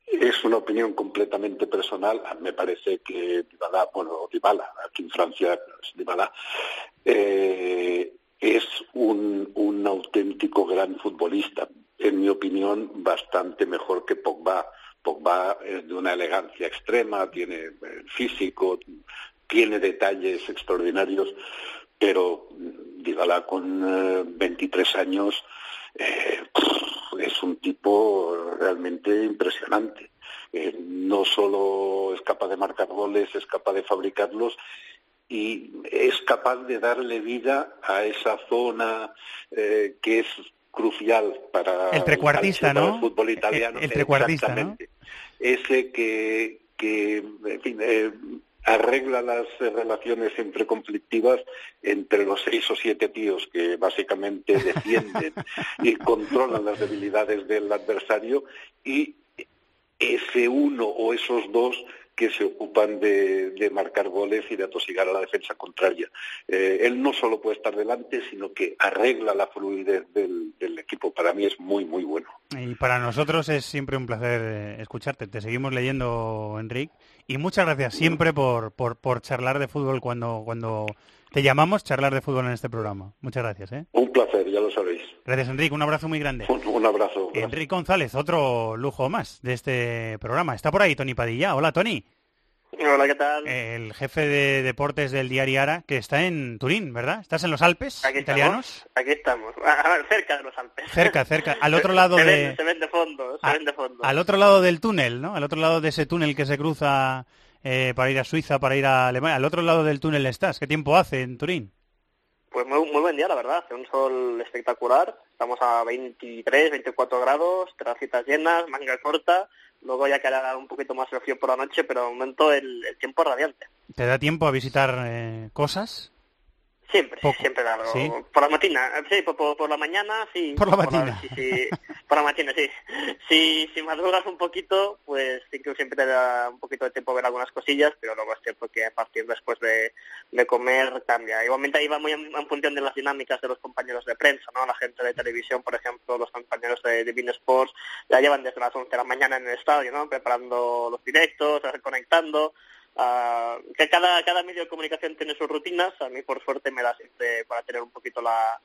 es una opinión completamente personal. Me parece que Dybala, bueno, Dybala, aquí en Francia Dybala, eh, es un, un auténtico gran futbolista. En mi opinión, bastante mejor que Pogba. Pogba es de una elegancia extrema, tiene eh, físico, tiene detalles extraordinarios, pero Dybala con eh, 23 años eh, es un tipo realmente impresionante. Eh, no solo es capaz de marcar goles, es capaz de fabricarlos y es capaz de darle vida a esa zona eh, que es crucial para El trecuartista, ¿no? el fútbol italiano. El- el trecuartista, ¿no? Ese que, que en fin, eh, arregla las relaciones siempre conflictivas entre los seis o siete tíos que básicamente [laughs] defienden y controlan las debilidades del adversario y ese uno o esos dos que se ocupan de, de marcar goles y de atosigar a la defensa contraria. Eh, él no solo puede estar delante, sino que arregla la fluidez del, del equipo. Para mí es muy, muy bueno. Y para nosotros es siempre un placer eh, escucharte. Te seguimos leyendo, Enrique. Y muchas gracias siempre por, por, por charlar de fútbol cuando, cuando te llamamos, charlar de fútbol en este programa. Muchas gracias. ¿eh? Un placer, ya lo sabéis. Gracias, Enrique. Un abrazo muy grande. Un, un abrazo. Enrique González, otro lujo más de este programa. Está por ahí Tony Padilla. Hola, Tony. Hola, ¿qué tal? El jefe de deportes del diario Ara, que está en Turín, ¿verdad? ¿Estás en los Alpes Aquí italianos? estamos. Aquí estamos. Cerca de los Alpes. Cerca, cerca. Al otro lado se de... Se ven de fondo, se A- ven de fondo. Al otro lado del túnel, ¿no? Al otro lado de ese túnel que se cruza eh, para ir a Suiza, para ir a Alemania. Al otro lado del túnel estás. ¿Qué tiempo hace en Turín? Pues muy, muy buen día, la verdad. Hace un sol espectacular. Estamos a 23, 24 grados, terracitas llenas, manga corta. Luego ya quedará un poquito más el frío por la noche, pero de momento el, tiempo radiante. ¿Te da tiempo a visitar eh, cosas? Siempre, Poco. siempre claro. ¿Sí? Por la mañana, sí, por, por- por la mañana, sí. Por la mañana. sí, sí, por la mañana, sí. [laughs] Si, si madrugas un poquito, pues sí que siempre te da un poquito de tiempo ver algunas cosillas, pero luego es cierto que a partir después de, de comer cambia. Igualmente ahí va muy en, en función de las dinámicas de los compañeros de prensa, ¿no? La gente de televisión, por ejemplo, los compañeros de Divine Sports, ya llevan desde las 11 de la mañana en el estadio, ¿no? Preparando los directos, conectando. Ah, que cada, cada medio de comunicación tiene sus rutinas. A mí, por suerte, me da siempre para tener un poquito la,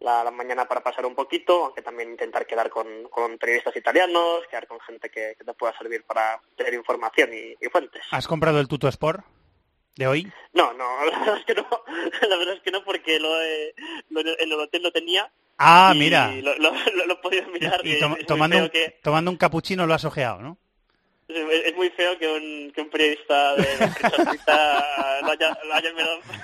la, la mañana para pasar un poquito, aunque también intentar quedar con, con periodistas italianos, quedar con gente que, que te pueda servir para tener información y, y fuentes. ¿Has comprado el Tuto Sport de hoy? No, no, [laughs] la verdad es que no, la verdad es que no porque lo, he- lo- en el hotel lo tenía. Ah, y mira. Lo, lo- lo- lo he podido mirar y, tomando, un, que- tomando un capuchino lo has ojeado, ¿no? Es muy feo que un, que un periodista de la [laughs] lo haya, lo haya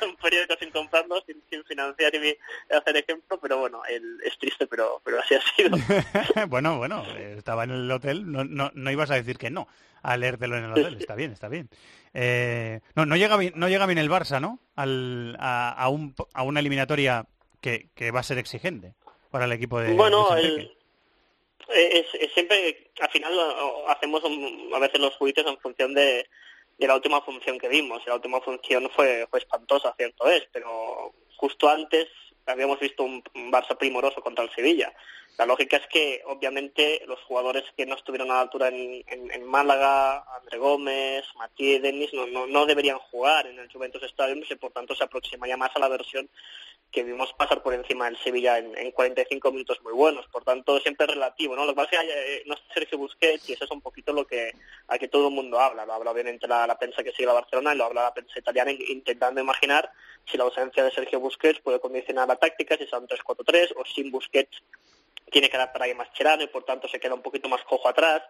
un periódico sin comprarlo, sin, sin financiar y hacer ejemplo, pero bueno, el- es triste, pero, pero así ha sido. [laughs] bueno, bueno, estaba en el hotel, no, no, no ibas a decir que no a leértelo en el hotel, está bien, está bien. Eh, no, no llega bien, no llega bien el Barça, ¿no? Al, a, a, un, a una eliminatoria que, que va a ser exigente para el equipo de bueno, Luis el- es, es siempre, al final hacemos a veces los juicios en función de, la última función que vimos. La última función fue, fue espantosa, cierto es, pero justo antes habíamos visto un, un Barça primoroso contra el Sevilla. La lógica es que, obviamente, los jugadores que no estuvieron a la altura en, en- en Málaga, André Gómez, Matías, Denis, no, no, no deberían jugar en el Juventus Stadium y por tanto se aproximaría más a la versión que vimos pasar por encima del Sevilla en, en 45 minutos muy buenos. Por tanto, siempre relativo, ¿no? Lo que pasa es que eh, no está Sergio Busquets y eso es un poquito lo que a que todo el mundo habla. Lo habla obviamente la, la prensa que sigue a Barcelona y lo habla la prensa italiana in- intentando imaginar si la ausencia de Sergio Busquets puede condicionar la táctica, si son 3-4-3 o sin Busquets tiene que adaptar ahí más Cherano y por tanto se queda un poquito más cojo atrás.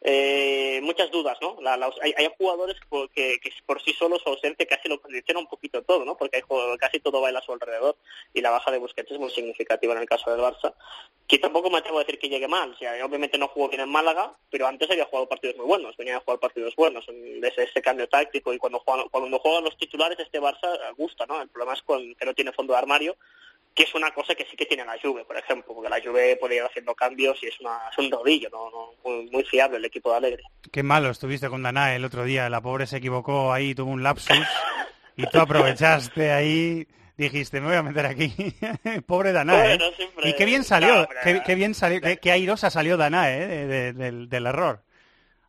Eh, muchas dudas, ¿no? La- la- hay, hay jugadores que, por sí solos su ausencia casi lo condiciona un poquito todo, ¿no? Porque hay casi todo baila a su alrededor y la baja de Busquets es muy significativa en el caso del Barça. Que tampoco me atrevo a decir que llegue mal. Obviamente no jugó bien en Málaga, pero antes había jugado partidos muy buenos, venía a jugar partidos buenos, desde ese cambio táctico y cuando juegan, cuando juegan los titulares este Barça gusta, ¿no? El problema es con, que no tiene fondo de armario que es una cosa que sí que tiene la Juve, por ejemplo, porque la Juve puede ir haciendo cambios y es, una, es un rodillo, ¿no? no muy, muy, fiable el equipo de Alegre. Qué malo estuviste con Danae el otro día, la pobre se equivocó ahí, tuvo un lapsus y tú aprovechaste ahí dijiste, me voy a meter aquí. [laughs] Pobre Danae. ¿eh? Y qué bien salió, no, qué, qué, bien salió, qué, qué, airosa salió Danae ¿eh? de, de, del, del, error.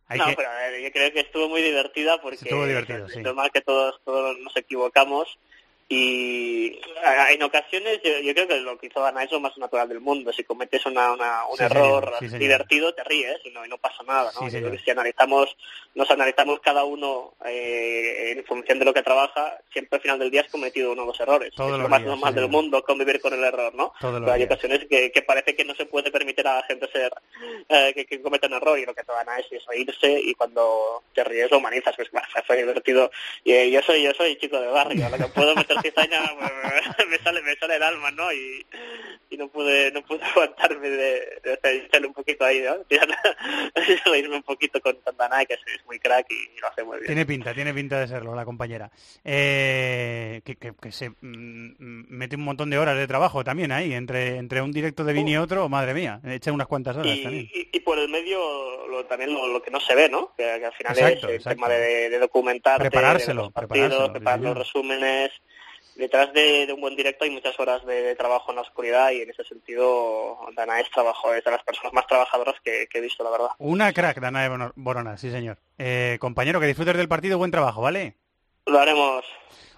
Hay no, que... pero a ver, yo creo que estuvo muy divertida porque estuvo divertido, sí. normal que todos, todos nos equivocamos y en ocasiones yo, yo, creo que lo que hizo Ana es lo más natural del mundo. Si cometes una, una, un sí, error sí, divertido, te ríes y no, y no pasa nada. ¿no? Sí, yo creo que si analizamos, nos analizamos cada uno eh, en función de lo que trabaja, siempre al final del día has cometido uno de los errores. Todo es lo lo más normal del mundo convivir con el error, ¿no? Pero hay ocasiones que, que, parece que no se puede permitir a la gente ser eh, que, que cometa un error y lo que te van a es, es reírse y cuando te ríes lo humanizas, pues fue divertido. Y eh, yo soy yo soy chico de barrio, lo que puedo meter cizaña [laughs] me sale me sale el alma no y, y no pude no pude [laughs] aguantarme de, de echarle un poquito ahí no [laughs] reírme un poquito con Tandana que es, muy crack y lo hace muy bien. Tiene pinta tiene pinta de serlo la compañera. Eh, que, que, que, se mm, mete un montón de horas de trabajo también ahí entre entre un directo de Vini y otro madre mía echa unas cuantas horas y, también. y, y, por el medio lo, también lo, lo, que no se ve no que, que al final exacto, es el exacto. tema de, de documentarte preparárselo de los partidos, preparárselo, preparar los resúmenes detrás de, de, un buen directo hay muchas horas de, de, trabajo en la oscuridad y en ese sentido Danae es, trabajo, es de las personas más trabajadoras que, que he visto, la verdad. Una crack, Danae Borona, sí señor. Eh, compañero, que disfrutes del partido, buen trabajo, ¿vale? Lo haremos.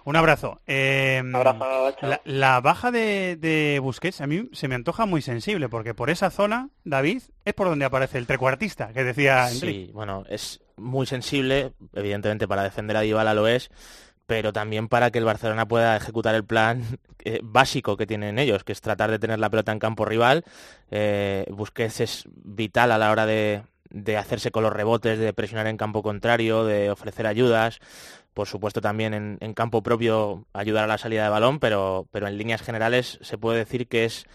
Un abrazo. Eh, Un abrazo la, la, baja de, de, Busquets a mí se me antoja muy sensible, porque por esa zona, David, es por donde aparece el trecuartista, que decía Enrique. Sí, bueno, es muy sensible, evidentemente para defender a Dybala lo es, pero también para que el Barcelona pueda ejecutar el plan [laughs] eh, básico que tienen ellos, que es tratar de tener la pelota en campo rival. Eh, Busquets es vital a la hora de, de, hacerse con los rebotes, de presionar en campo contrario, de ofrecer ayudas. Por supuesto también en, campo propio ayudar a la salida de balón, pero, pero en líneas generales se puede decir que es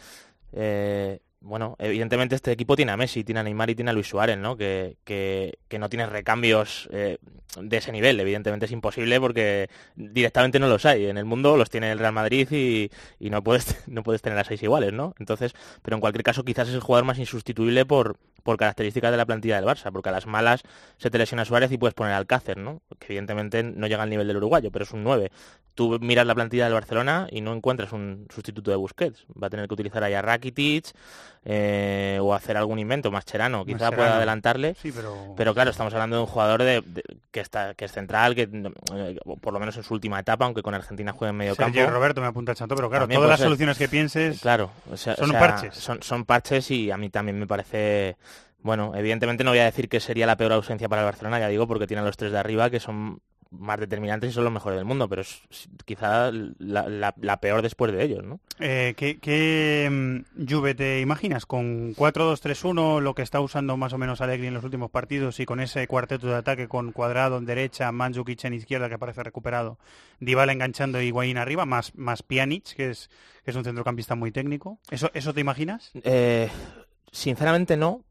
eh, bueno, evidentemente este equipo tiene a Messi, tiene a Neymar y tiene a Luis Suárez, ¿no? Que, que, que no tiene recambios eh, de ese nivel. Evidentemente es imposible porque directamente no los hay. En el mundo los tiene el Real Madrid y, y no puedes [laughs] no puedes tener a seis iguales, ¿no? Entonces, pero en cualquier caso quizás es el jugador más insustituible por, por características de la plantilla del Barça, porque a las malas se te lesiona Suárez y puedes poner al Cácer, ¿no? Que evidentemente no llega al nivel del uruguayo, pero es un 9. Tú miras la plantilla del Barcelona y no encuentras un sustituto de Busquets. Va a tener que utilizar ahí a Rakitic eh, o hacer algún invento, Mascherano, quizá Mascherano. pueda adelantarle. Sí, pero... pero... claro, estamos hablando de un jugador de, de, que está que es central, que eh, por lo menos en su última etapa, aunque con Argentina juega en medio Sergio campo. Roberto me apunta el chanto, pero claro, todas las ser. soluciones que pienses claro, o sea, son o sea, parches. Son, son parches y a mí también me parece bueno, evidentemente no voy a decir que sería la peor ausencia para el Barcelona, ya digo, porque tiene a los tres de arriba que son más determinantes y son los mejores del mundo, pero es quizá la, la, la peor después de ellos, ¿no? Eh, ¿Qué, qué Juve te imaginas? ¿Con 4-2-3-1, lo que está usando más o menos Allegri en los últimos partidos y con ese cuarteto de ataque con Cuadrado en derecha, Mandzukic en izquierda que parece recuperado, Dybala enganchando y Higuaín arriba, más, más Pjanic, que es, que es un centrocampista muy técnico? ¿Eso, eso te imaginas? Eh, sinceramente no,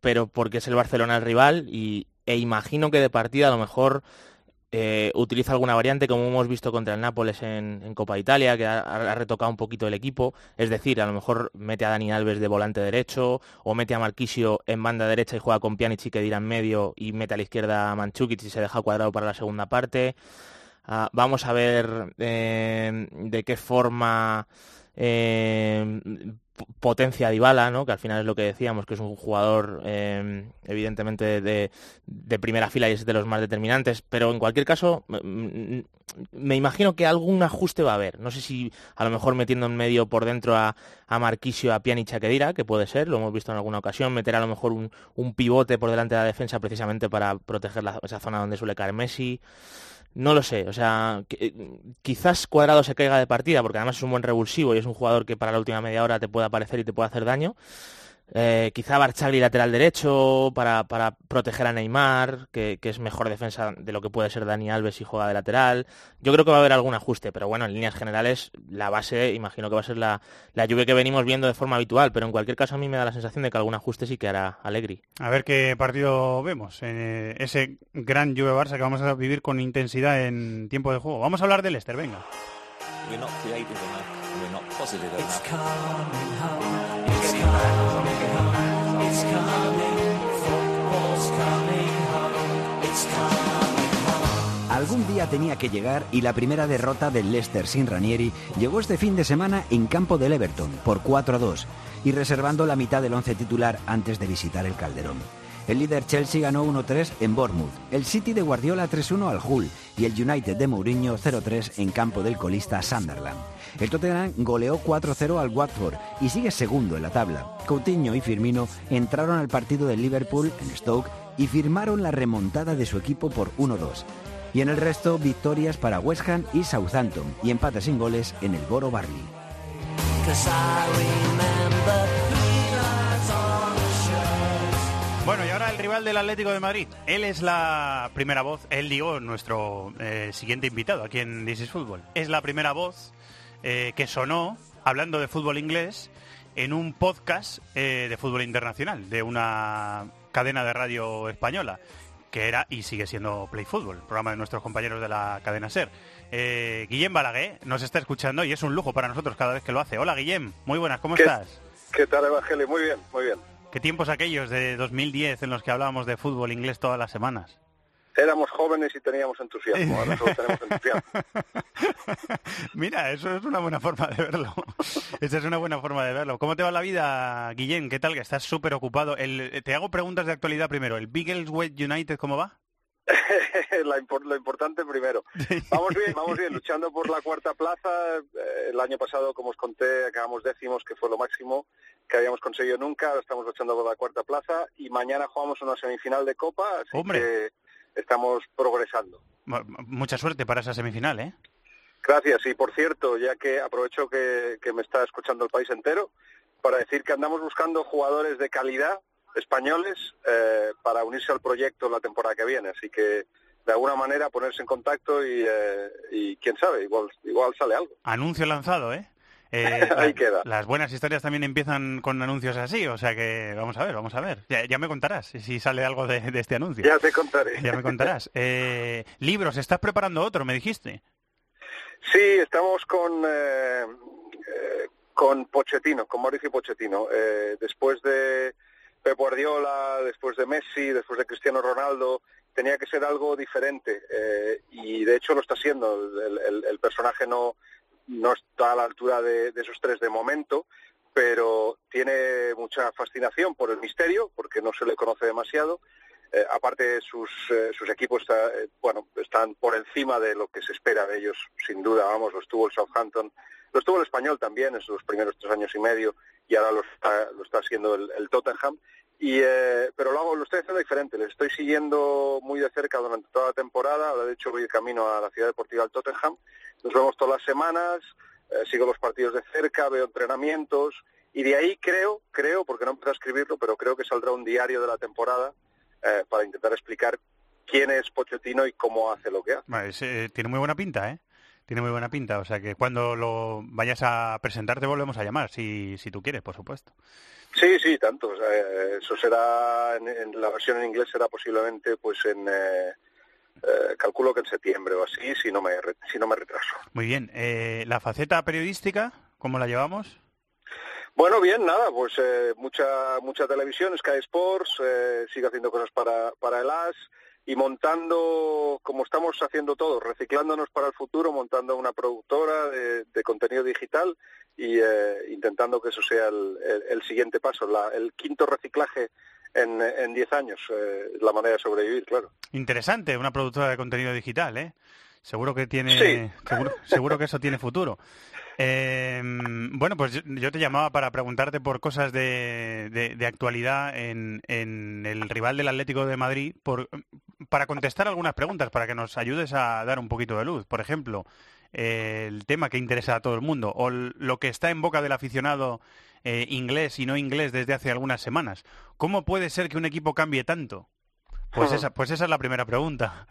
pero porque es el Barcelona el rival y, e imagino que de partida a lo mejor eh, utiliza alguna variante como hemos visto contra el Nápoles en, Copa Italia, que ha, retocado un poquito el equipo, es decir, a lo mejor mete a Dani Alves de volante derecho o mete a Marquisio en banda derecha y juega con Pjanic y que dirá en medio y mete a la izquierda a Manchukic y se deja cuadrado para la segunda parte. Uh, vamos a ver eh, de qué forma eh, potencia a Dybala, ¿no? que al final es lo que decíamos, que es un jugador eh, evidentemente de, primera fila y es de los más determinantes, pero en cualquier caso me imagino que algún ajuste va a haber. No sé si a lo mejor metiendo en medio por dentro a, a Marquisio, a Pjanic, a Kedira, que puede ser, lo hemos visto en alguna ocasión, meter a lo mejor un, un pivote por delante de la defensa precisamente para proteger esa zona donde suele caer Messi. No lo sé, o sea, quizás Cuadrado se caiga de partida, porque además es un buen revulsivo y es un jugador que para la última media hora te puede aparecer y te puede hacer daño. Eh, quizá Barchagli lateral derecho para, para proteger a Neymar, que, que, es mejor defensa de lo que puede ser Dani Alves si juega de lateral. Yo creo que va a haber algún ajuste, pero bueno, en líneas generales la base imagino que va a ser la, la lluvia que venimos viendo de forma habitual, pero en cualquier caso a mí me da la sensación de que algún ajuste sí que hará Alegri. A ver qué partido vemos, eh, ese gran Juve Barça que vamos a vivir con intensidad en tiempo de juego. Vamos a hablar del Leicester, venga. We're not Algún día tenía que llegar y la primera derrota del Leicester sin Ranieri llegó este fin de semana en campo del Everton por 4 a 2 y reservando la mitad del once titular antes de visitar el Calderón. El líder Chelsea ganó 1-3 en Bournemouth, el City de Guardiola 3-1 al Hull y el United de Mourinho 0-3 en campo del colista Sunderland. El Tottenham goleó 4-0 al Watford y sigue segundo en la tabla. Coutinho y Firmino entraron al partido del Liverpool en Stoke y firmaron la remontada de su equipo por 1-2. Y en el resto, victorias para West Ham y Southampton y empates sin goles en el Boro Barley. Bueno, y ahora el rival del Atlético de Madrid. Él es la primera voz, él digo, nuestro eh, siguiente invitado aquí en This is Football. Es la primera voz eh, que sonó hablando de fútbol inglés en un podcast eh, de fútbol internacional de una cadena de radio española que era y sigue siendo Play Football, programa de nuestros compañeros de la cadena SER. Eh, Guillem Balaguer nos está escuchando y es un lujo para nosotros cada vez que lo hace. Hola Guillem, muy buenas, ¿cómo ¿Qué- estás? ¿Qué tal, Evangelio? Muy bien, muy bien. ¿Qué tiempos aquellos de 2010 en los que hablábamos de fútbol inglés todas las semanas? Éramos jóvenes y teníamos entusiasmo, ahora solo tenemos entusiasmo. [laughs] Mira, eso es una buena forma de verlo. Esa es una buena forma de verlo. ¿Cómo te va la vida, Guillén? ¿Qué tal? Que estás súper ocupado. El- te hago preguntas de actualidad primero. ¿El Biggleswade United cómo va? [laughs] La impor- lo importante primero. Vamos bien, vamos bien, luchando por la cuarta plaza. Eh, el año pasado, como os conté, acabamos décimos, que fue lo máximo que habíamos conseguido nunca. Ahora estamos luchando por la cuarta plaza y mañana jugamos una semifinal de Copa, así Hombre. que estamos progresando. Mu- Mucha suerte para esa semifinal, ¿eh? Gracias. Y por cierto, ya que aprovecho que, que me está escuchando el país entero, para decir que andamos buscando jugadores de calidad españoles eh, para unirse al proyecto la temporada que viene. Así que de alguna manera ponerse en contacto y, eh, y quién sabe, igual, igual sale algo. Anuncio lanzado, ¿eh? Eh, [laughs] Ahí la- queda. Las buenas historias también empiezan con anuncios así, o sea que vamos a ver, vamos a ver. Ya, ya me contarás si sale algo de, de este anuncio. Ya te contaré. Ya me contarás. [laughs] Eh, libros, ¿estás preparando otro, me dijiste? Sí, estamos con eh, eh, con Pochettino, con Mauricio Pochettino. Eh, después de Pep Guardiola, después de Messi, después de Cristiano Ronaldo, tenía que ser algo diferente eh, y de hecho lo está siendo. El, el- el personaje no no está a la altura de, esos tres de momento, pero tiene mucha fascinación por el misterio, porque no se le conoce demasiado. Eh, aparte, sus, eh, sus equipos eh, bueno, están por encima de lo que se espera de ellos, sin duda. Vamos, lo estuvo el Southampton, lo estuvo el Español también en sus primeros tres años y medio, y ahora lo está, lo está haciendo el Tottenham. Y, eh, pero lo, hago, lo estoy haciendo diferente, le estoy siguiendo muy de cerca durante toda la temporada. Ahora, de hecho, voy camino a la ciudad deportiva del Tottenham. Nos vemos todas las semanas, eh, sigo los partidos de cerca, veo entrenamientos, y de ahí creo, creo, porque no empecé a escribirlo, pero creo que saldrá un diario de la temporada eh, para intentar explicar quién es Pochettino y cómo hace lo que hace. Vale, eh, tiene muy buena pinta, ¿eh? Tiene muy buena pinta, o sea que cuando lo vayas a presentar te volvemos a llamar, si, si tú quieres, por supuesto. Sí, sí, tanto. O sea, eso será, en, en la versión en inglés será posiblemente, pues en, eh, eh, calculo que en septiembre o así, si no me, re- si no me retraso. Muy bien, eh, la faceta periodística, ¿cómo la llevamos? Bueno, bien, nada, pues eh, mucha mucha televisión, Sky Sports, eh, sigue haciendo cosas para, para el AS y montando, como estamos haciendo todos, reciclándonos para el futuro, montando una productora de, de contenido digital y eh, intentando que eso sea el, el- el siguiente paso, la- el quinto reciclaje en en 10 años, eh, la manera de sobrevivir, claro. Interesante, una productora de contenido digital, ¿eh? Seguro que tiene, Sí. seguro, seguro que eso tiene futuro. Eh, bueno, pues yo, te llamaba para preguntarte por cosas de, de- de actualidad en, en el rival del Atlético de Madrid, por, para contestar algunas preguntas, para que nos ayudes a dar un poquito de luz. Por ejemplo, eh, el tema que interesa a todo el mundo, o lo que está en boca del aficionado eh, inglés y no inglés desde hace algunas semanas. ¿Cómo puede ser que un equipo cambie tanto? Pues [laughs] esa, pues esa es la primera pregunta.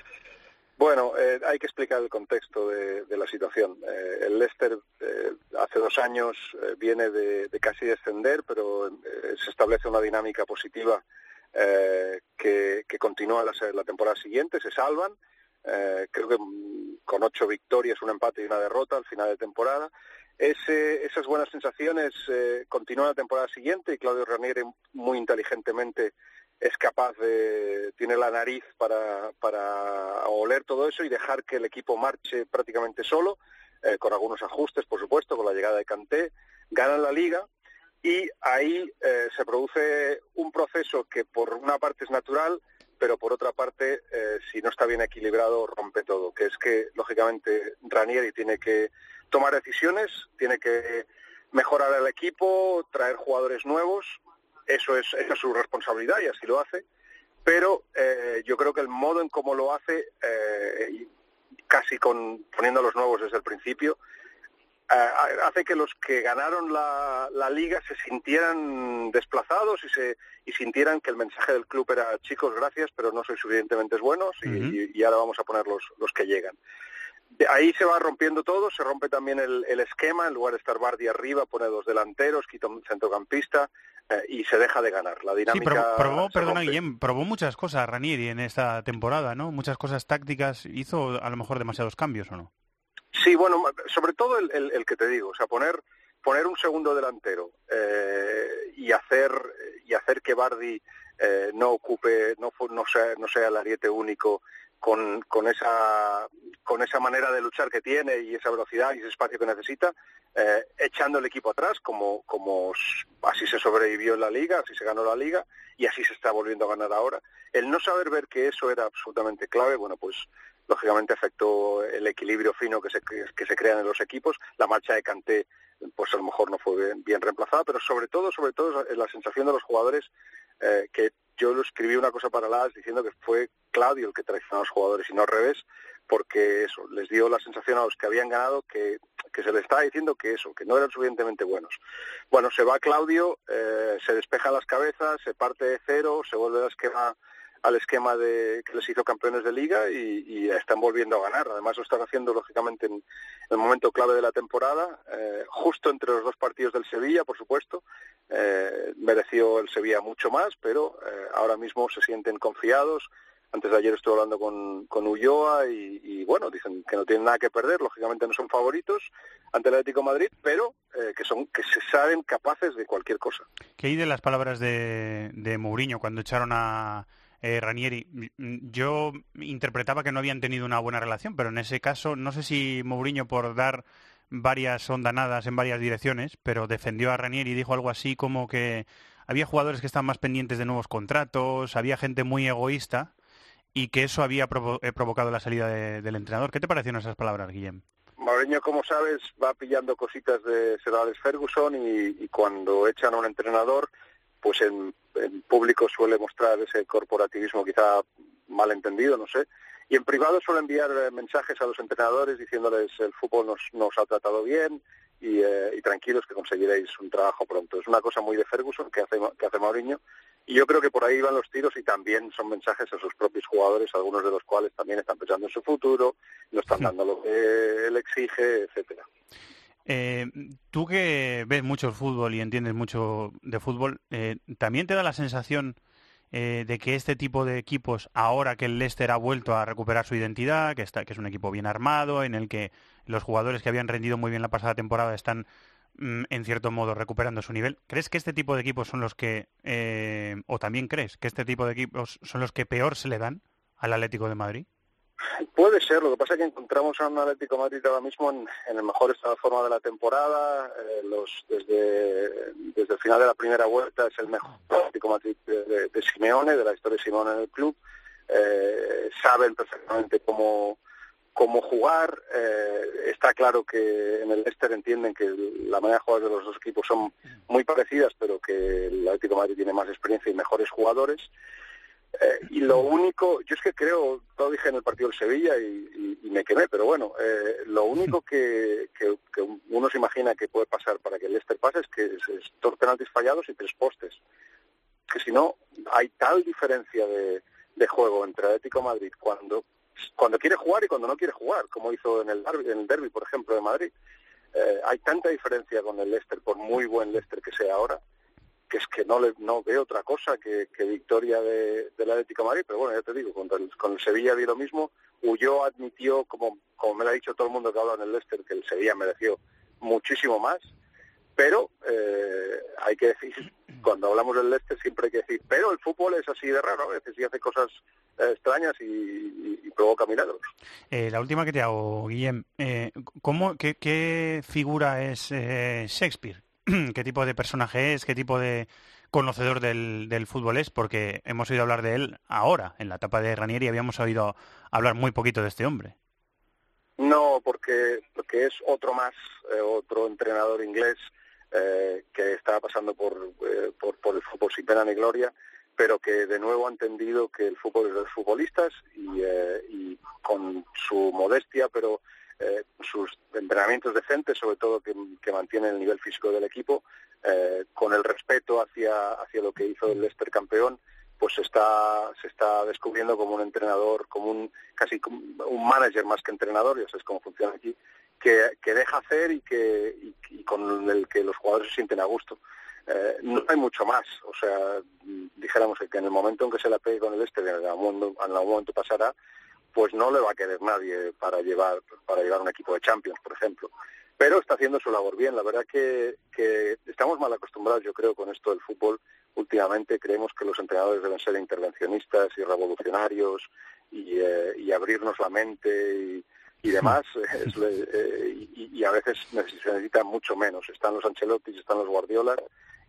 Bueno, eh, hay que explicar el contexto de, de la situación. Eh, el Leicester hace dos años eh, viene de, casi descender, pero eh, se establece una dinámica positiva eh, que, continúa la, la temporada siguiente, se salvan, creo que mm, con ocho victorias, un empate y una derrota al final de temporada, esas buenas sensaciones continúan la temporada siguiente y Claudio Ranieri muy inteligentemente es capaz de, tiene la nariz para oler todo eso y dejar que el equipo marche prácticamente solo, eh, con algunos ajustes, por supuesto, con la llegada de Canté, ganan la liga y ahí eh, se produce un proceso que por una parte es natural, pero por otra parte, eh, si no está bien equilibrado, rompe todo, que es que, lógicamente, Ranieri tiene que tomar decisiones, tiene que mejorar el equipo, traer jugadores nuevos, eso es, su responsabilidad y así lo hace, pero yo creo que el modo en cómo lo hace, casi con poniendo los nuevos desde el principio, eh, hace que los que ganaron la, la, liga se sintieran desplazados y se y sintieran que el mensaje del club era chicos gracias pero no sois suficientemente buenos y, y ahora vamos a poner los, los que llegan de ahí se va rompiendo todo, se rompe también el, el, esquema, en lugar de estar Bardi arriba, pone dos delanteros, quita un centrocampista eh, y se deja de ganar. La dinámica. Sí, probó, probó perdona Guillem, probó muchas cosas Ranieri en esta temporada, ¿no? Muchas cosas tácticas, hizo a lo mejor demasiados cambios, ¿o no? Sí, bueno, sobre todo el, el, el que te digo, o sea, poner poner un segundo delantero eh, y hacer y hacer que Bardi eh, no ocupe, no, no sea, no sea el ariete único con, con, esa, con esa manera de luchar que tiene y esa velocidad y ese espacio que necesita, eh, echando el equipo atrás, como, como así se sobrevivió en la liga, así se ganó la liga y así se está volviendo a ganar ahora. El no saber ver que eso era absolutamente clave, bueno, pues lógicamente afectó el equilibrio fino que se, que se crean en los equipos. La marcha de Canté, pues a lo mejor no fue bien, reemplazada, pero sobre todo, sobre todo, la sensación de los jugadores eh, que yo escribí una cosa para las diciendo que fue Claudio el que traicionó a los jugadores y no al revés, porque eso, les dio la sensación a los que habían ganado que, que se les estaba diciendo que eso, que no eran suficientemente buenos. Bueno, se va Claudio, eh, se despeja las cabezas, se parte de cero, se vuelve al esquema, al esquema de, que les hizo campeones de liga y, y están volviendo a ganar. Además lo están haciendo lógicamente en el momento clave de la temporada, eh, justo entre los dos partidos del Sevilla, por supuesto. Eh, mereció el Sevilla mucho más, pero eh, ahora mismo se sienten confiados, antes de ayer estuve hablando con, con Ulloa y, y, bueno, dicen que no tienen nada que perder, lógicamente no son favoritos ante el Atlético Madrid, pero eh, que son que se saben capaces de cualquier cosa. ¿Qué hay de las palabras de Mourinho cuando echaron a eh, Ranieri? Yo interpretaba que no habían tenido una buena relación, pero en ese caso no sé si Mourinho por dar varias ondanadas en varias direcciones, pero defendió a Ranieri y dijo algo así como que había jugadores que estaban más pendientes de nuevos contratos, había gente muy egoísta y que eso había provo eh, provocado la salida de, del entrenador. ¿Qué te parecieron esas palabras, Guillem? Mourinho, como sabes, va pillando cositas de Sir Ferguson y, cuando echan a un entrenador, pues en, en, público suele mostrar ese corporativismo quizá malentendido, no sé. Y en privado suele enviar eh, mensajes a los entrenadores diciéndoles el fútbol nos, nos ha tratado bien, y, eh, y, tranquilos que conseguiréis un trabajo pronto. Es una cosa muy de Ferguson que hace, que hace Mourinho y yo creo que por ahí van los tiros y también son mensajes a sus propios jugadores, algunos de los cuales también están pensando en su futuro, no están dando lo que él exige, etcétera. Eh, tú que ves mucho el fútbol y entiendes mucho de fútbol, eh, ¿también te da la sensación eh, de que este tipo de equipos, ahora que el Leicester ha vuelto a recuperar su identidad, que, está, que es un equipo bien armado, en el que los jugadores que habían rendido muy bien la pasada temporada están mm, en cierto modo recuperando su nivel. ¿Crees que este tipo de equipos son los que, eh, o también crees que este tipo de equipos son los que peor se le dan al Atlético de Madrid? Puede ser, lo que pasa es que encontramos a un Atlético Madrid ahora mismo en, el mejor estado de forma de la temporada, eh, los, desde, desde el final de la primera vuelta es el mejor Atlético Madrid de, Simeone, de la historia de Simeone en el club, eh, saben perfectamente cómo, cómo jugar. Eh, está claro que en el Leicester entienden que la manera de jugar de los dos equipos son muy parecidas, pero que el Atlético Madrid tiene más experiencia y mejores jugadores. Eh, y lo único, yo es que creo, lo dije en el partido del Sevilla y, y, me quemé, pero bueno, eh, lo único que, que, uno se imagina que puede pasar para que el Leicester pase es que es, es dos penaltis fallados y tres postes. Que si no, hay tal diferencia de, de juego entre Atlético de Madrid cuando cuando quiere jugar y cuando no quiere jugar, como hizo en el derby, en el derby por ejemplo, de Madrid. Eh, hay tanta diferencia con el Leicester, por muy buen Leicester que sea ahora, que es que no le, no veo otra cosa que, que victoria de, del Atlético de Madrid, pero bueno, ya te digo, con el, con el Sevilla vi lo mismo, Huyó admitió, como, como me lo ha dicho todo el mundo que ha hablado en el Leicester, que el Sevilla mereció muchísimo más, pero eh, hay que decir, [clears throat] cuando hablamos del Leicester siempre hay que decir, pero el fútbol es así de raro, a veces sí hace cosas eh, extrañas y, y- y provoca milagros. Eh, la última que te hago, Guillem. Eh, ¿cómo, qué, qué figura es eh, Shakespeare? [clears throat] ¿Qué tipo de personaje es? ¿Qué tipo de conocedor del, del fútbol es? Porque hemos oído hablar de él ahora, en la etapa de Ranieri, habíamos oído hablar muy poquito de este hombre. No, porque, porque es otro más, eh, otro entrenador inglés eh, que está pasando por, eh, por, por el fútbol sin pena ni gloria, pero que de nuevo ha entendido que el fútbol es de los futbolistas y, eh, y con su modestia, pero eh, sus entrenamientos decentes, sobre todo que, que mantienen el nivel físico del equipo, eh, con el respeto hacia, hacia lo que hizo el Leicester campeón, pues se está, se está descubriendo como un entrenador, como un casi un manager más que entrenador, ya sabes cómo funciona aquí, que, que deja hacer y que y, con el que los jugadores se sienten a gusto. Eh, no hay mucho más, o sea, dijéramos que en el momento en que se la pegue con el este, en en algún momento pasará, pues no le va a querer nadie para llevar para llevar un equipo de Champions, por ejemplo. Pero está haciendo su labor bien. La verdad que, que estamos mal acostumbrados, yo creo, con esto del fútbol. Últimamente creemos que los entrenadores deben ser intervencionistas y revolucionarios y, eh, y abrirnos la mente y, y demás. Eh, y, a veces se necesita mucho menos. Están los Ancelottis, están los Guardiola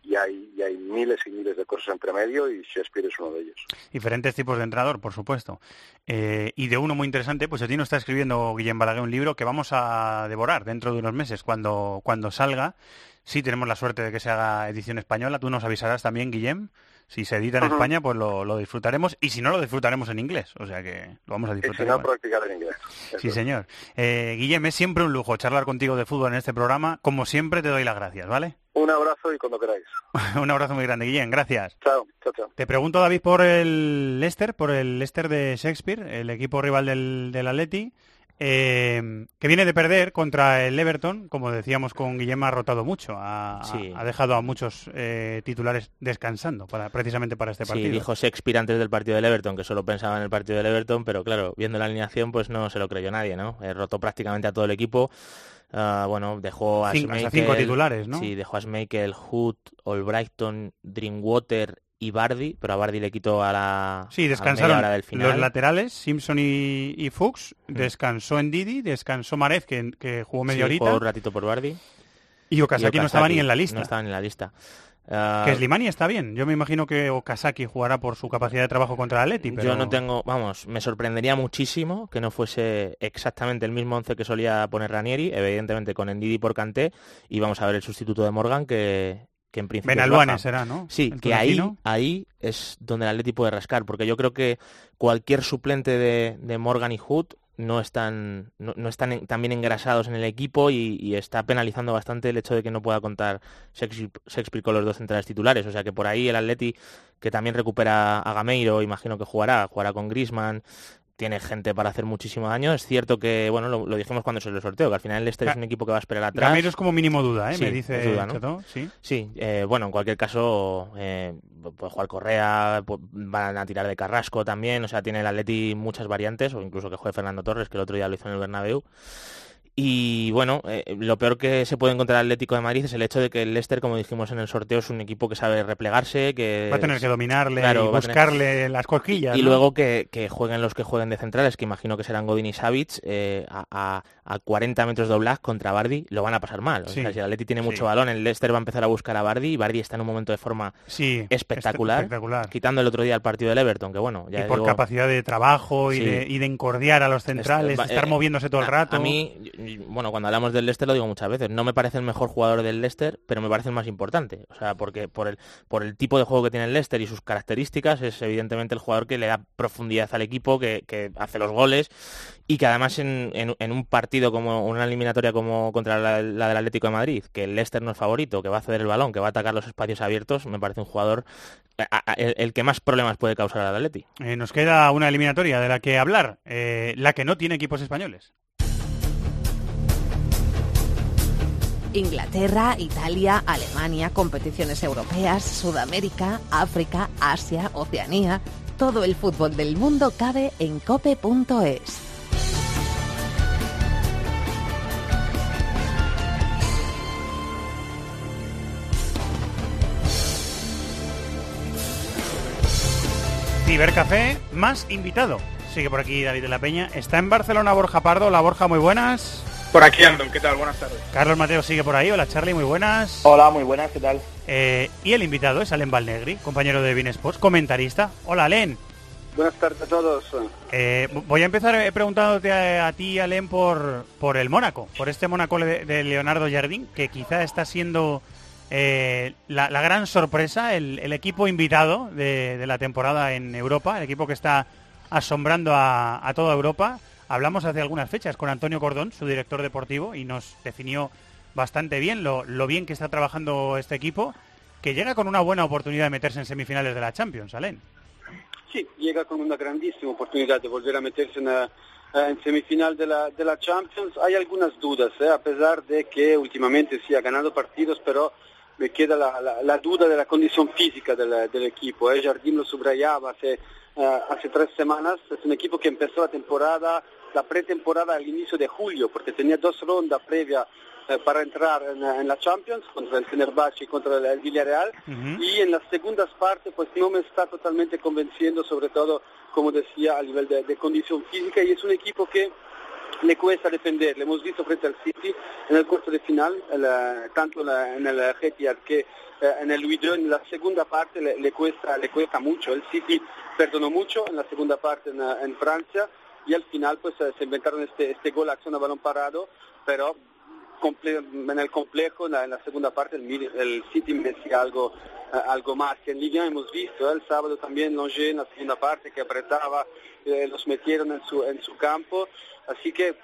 y hay, y hay miles y miles de cosas entre medio y Shakespeare es uno de ellos. Diferentes tipos de entrenador, por supuesto. Eh, y de uno muy interesante, pues a ti nos está escribiendo Guillem Balaguer un libro que vamos a devorar dentro de unos meses, cuando, cuando salga. Sí, tenemos la suerte de que se haga edición española. Tú nos avisarás también, Guillem. Si se edita en. España, pues lo, lo disfrutaremos. Y si no, lo disfrutaremos en inglés. O sea que lo vamos a Y si disfrutar. no, practicar el inglés. Eso Sí, señor. Eh, Guillem, es siempre un lujo charlar contigo de fútbol en este programa. Como siempre, te doy las gracias, ¿vale? Un abrazo y cuando queráis. [laughs] un abrazo muy grande, Guillem. Gracias. Chao, chao, chao. Te pregunto, David, por el Leicester, por el Leicester de Shakespeare, el equipo rival del, del Atleti, eh, que viene de perder contra el Everton, como decíamos con Guillem, ha rotado mucho, ha, Sí. ha dejado a muchos eh, titulares descansando para, precisamente para este Sí, partido. dijo Shakespeare antes del partido del Everton que solo pensaba en el partido del Everton, pero claro, viendo la alineación pues no se lo creyó nadie, ¿no? Eh, rotó prácticamente a todo el equipo. Ah, bueno, dejó a Cinco- Schmeichel- cinco titulares, ¿no? Sí, dejó a Schmeichel, Hood, Albrighton, Drinkwater y Bardi, pero a Bardi le quitó a la Sí, a descansaron media hora del final. los laterales, Simpson y, y Fuchs, descansó en Didi, descansó Marez, que, que jugó Sí, media horita, jugó un ratito por Bardi. y Okazaki no estaba ni en la lista. No estaba ni en la lista. Ah, Que Slimani está bien. Yo me imagino que Okazaki jugará por su capacidad de trabajo contra el Atleti, pero... Yo no tengo, vamos, me sorprendería muchísimo que no fuese exactamente el mismo once que solía poner Ranieri, evidentemente con Endidi por Kanté, y vamos a ver el sustituto de Morgan que, que en principio baja. será, ¿no? Sí, que ahí, ahí es donde el Atleti puede rascar, porque yo creo que cualquier suplente de, de Morgan y Hood no están, no, no están bien engrasados en el equipo y, y está penalizando bastante el hecho de que no pueda contar Shakespeare, con los dos centrales titulares. O sea que por ahí el Atleti, que también recupera a Gameiro, imagino que jugará, jugará con Griezmann, tiene gente para hacer muchísimo daño. Es cierto que, bueno, lo, lo dijimos cuando se lo sorteo, que al final el Leicester es un equipo que va a esperar atrás. Gameiro es como mínimo duda, ¿eh? Sí, me dice duda, sí. Sí, eh, bueno, en cualquier caso eh, puede jugar Correa, van a tirar de Carrasco también, o sea, tiene el Atleti muchas variantes, o incluso que juegue Fernando Torres, que el otro día lo hizo en el Bernabéu. Y bueno, eh, lo peor que se puede encontrar el Atlético de Madrid es el hecho de que el Leicester, como dijimos en el sorteo, es un equipo que sabe replegarse, que Va a tener que dominarle Claro, y tener- buscarle las cosquillas. y ¿no? luego que, que jueguen los que jueguen de centrales, que imagino que serán Godin y Savic, eh, a, a- a 40 metros de Oblak contra Bardi, lo van a pasar mal. O sea, si el Atleti tiene sí. mucho balón, el Leicester va a empezar a buscar a Bardi y Bardi está en un momento de forma Sí, espectacular, espectacular. quitando el otro día el partido del Everton, que bueno, ya y por digo- capacidad de trabajo y, de, y de encordiar a los centrales, Es- va- estar eh, moviéndose todo el rato. A mí, bueno, cuando hablamos del Leicester lo digo muchas veces, no me parece el mejor jugador del Leicester, pero me parece el más importante. O sea, porque por el, por el tipo de juego que tiene el Leicester y sus características, es evidentemente el jugador que le da profundidad al equipo, que, que hace los goles y que además en, en- un partido como una eliminatoria como contra la, del Atlético de Madrid, que el Leicester no es favorito, que va a ceder el balón, que va a atacar los espacios abiertos, me parece un jugador el que más problemas puede causar al Atleti. Eh, nos queda una eliminatoria de la que hablar, eh, la que no tiene equipos españoles. Inglaterra, Italia, Alemania, competiciones europeas, Sudamérica, África, Asia, Oceanía. Todo el fútbol del mundo cabe en cope.es. Cibercafé más invitado. Sigue por aquí David de la Peña. Está en Barcelona Borja Pardo. La Borja, muy buenas. Por aquí ando, ¿qué tal? Buenas tardes. Carlos Mateo sigue por ahí. Hola Charlie, muy buenas. Hola, muy buenas, ¿qué tal? Eh, y el invitado es Alen Valnegri, compañero de Bean Sports, comentarista. Hola Alen. Buenas tardes a todos. Eh, voy a empezar eh, preguntándote a, a ti, Alen, por, por el Mónaco, por este Mónaco de, de Leonardo Jardín, que quizá está siendo eh, la, la gran sorpresa, el, el equipo invitado de, de la temporada en Europa, el equipo que está asombrando a, a toda Europa. Hablamos hace algunas fechas con Antonio Cordón, su director deportivo, y nos definió bastante bien lo, lo bien que está trabajando este equipo, que llega con una buena oportunidad de meterse en semifinales de la Champions, Alen. Sí, llega con una grandísima oportunidad de volver a meterse en, eh, en semifinal de la, de la Champions. Hay algunas dudas, eh, a pesar de que últimamente sí ha ganado partidos, pero me queda la, la- la duda de la condición física del, del equipo. Eh. Lo subrayaba hace, hace tres semanas. Es un equipo que empezó la temporada, la pretemporada al inicio de julio, porque tenía dos rondas previas eh, para entrar en, en la Champions contra el Fenerbahce y contra el, Villarreal y en las segundas partes pues no me está totalmente convenciendo sobre todo como decía a nivel de, de condición física y es un equipo que le cuesta defender, le hemos visto frente al City en el cuarto de final, el, tanto la- en el Etihad que eh, en el Luidón, en la segunda parte le, cuesta, le cuesta mucho, el City perdonó mucho en la segunda parte en, en Francia y al final pues eh, se inventaron este, este gol acción a balón parado, pero en el complejo, en la, en la segunda parte, el, el City merecía algo, algo más. Que en Liga hemos visto, eh, el sábado también Longe en la segunda parte que apretaba, eh, los metieron en su, en su campo. Así que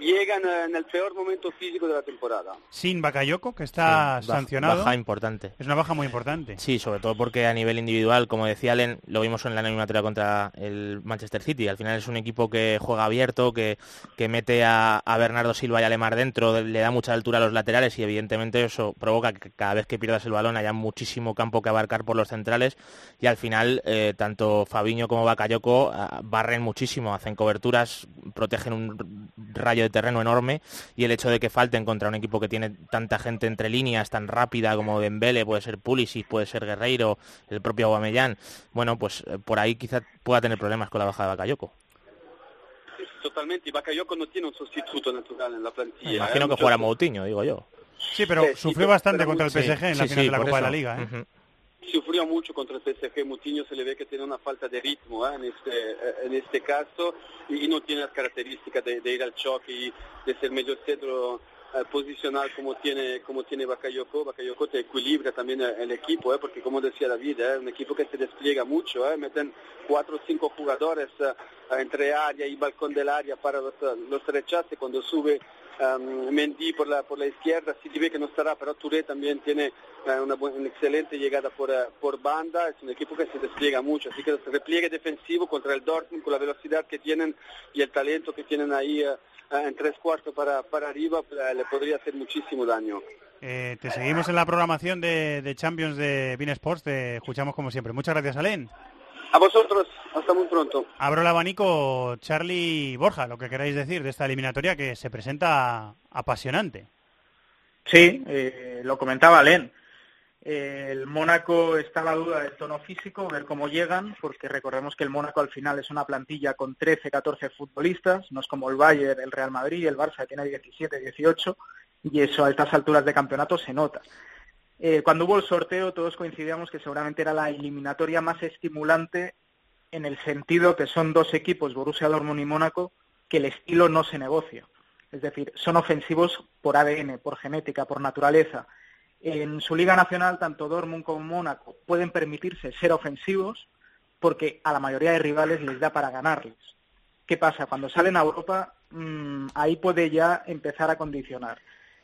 llegan en el peor momento físico de la temporada. Sin Bakayoko, que está Sí, baja- sancionado. Baja importante. Es una baja muy importante. Sí, sobre todo porque a nivel individual, como decía Allen, lo vimos en la eliminatoria contra el Manchester City. Al final es un equipo que juega abierto, que, que mete a, a Bernardo Silva y a Lemar dentro, le da mucha altura a los laterales y evidentemente eso provoca que cada vez que pierdas el balón haya muchísimo campo que abarcar por los centrales y al final eh, tanto Fabiño como Bakayoko ah, barren muchísimo, hacen coberturas, protegen un rayo de terreno enorme y el hecho de que falten contra un equipo que tiene tanta gente entre líneas, tan rápida como Dembele, puede ser Pulisic, puede ser Guerreiro, el propio Aubameyang, bueno, pues eh, por ahí quizá pueda tener problemas con la baja de Bakayoko. Totalmente, y Bakayoko no tiene un sustituto natural en la plantilla. Me imagino eh, que jugará Moutinho, digo yo. Sí, pero Sí, sufrió bastante pero contra el PSG en la Sí, final sí, de la Copa de la. Liga. ¿eh? Sufrió mucho contra el PSG, Moutinho se le ve que tiene una falta de ritmo ¿eh? en, este, eh, en este caso y no tiene las características de, ir al choque y de ser medio centro eh, posicional como tiene como tiene Bakayoko. Bakayoko te equilibra también el, el equipo, ¿eh? porque como decía David, es un equipo que se despliega mucho, ¿eh? meten cuatro o cinco jugadores eh, entre área y balcón del área para los, los rechaces cuando sube um, Mendy por la, por la izquierda, sí ve que no estará, pero Touré también tiene eh, una, bu- una excelente llegada por, eh, por banda, es un equipo que se despliega mucho, así que el repliegue defensivo contra el Dortmund con la velocidad que tienen y el talento que tienen ahí eh, en tres cuartos para, para arriba, eh, le podría hacer muchísimo daño. Eh, te seguimos en la programación de, de Champions de Bean Sports. Te escuchamos como siempre. Muchas gracias, Alen. A vosotros, hasta muy pronto. Abro el abanico, Charlie y Borja, lo que queráis decir de esta eliminatoria que se presenta apasionante. Sí, eh, lo comentaba Len. Eh, el Mónaco está a la duda del tono físico, ver cómo llegan, porque recordemos que el Mónaco al final es una plantilla con 13, 14 futbolistas, no es como el Bayern, el Real Madrid, el Barça que tiene 17, 18, y eso a estas alturas de campeonato se nota. Eh, cuando hubo el sorteo todos coincidíamos que seguramente era la eliminatoria más estimulante en el sentido que son dos equipos, Borussia Dortmund y Mónaco, que el estilo no se negocia. Es decir, son ofensivos por ADN, por genética, por naturaleza. En su liga nacional, tanto Dortmund como Mónaco pueden permitirse ser ofensivos porque a la mayoría de rivales les da para ganarles. ¿Qué pasa? Cuando salen a Europa, mmm, ahí puede ya empezar a condicionar.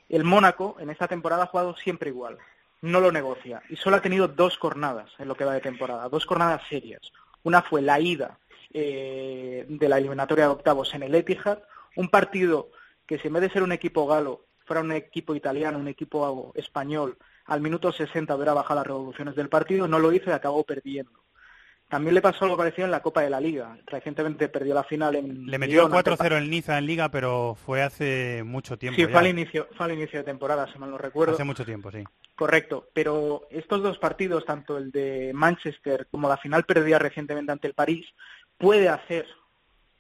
El Mónaco en esta temporada ha jugado siempre igual, no lo negocia y solo ha tenido dos jornadas en lo que va de temporada, dos jornadas serias. Una fue la ida eh, de la eliminatoria de octavos en el Etihad, un partido que si en vez de ser un equipo galo fuera un equipo italiano, un equipo español, al minuto 60 hubiera bajado las revoluciones del partido, no lo hizo y acabó perdiendo. También le pasó algo parecido en la Copa de la Liga. Recientemente perdió la final en... Le metió Lyon ante 4-0 en Niza en Liga, pero fue hace mucho tiempo. Sí, ya. fue al, inicio, fue al inicio de temporada, si mal no recuerdo. Hace mucho tiempo, sí. Correcto, pero estos dos partidos, tanto el de Manchester como la final perdida recientemente ante el París, puede hacer,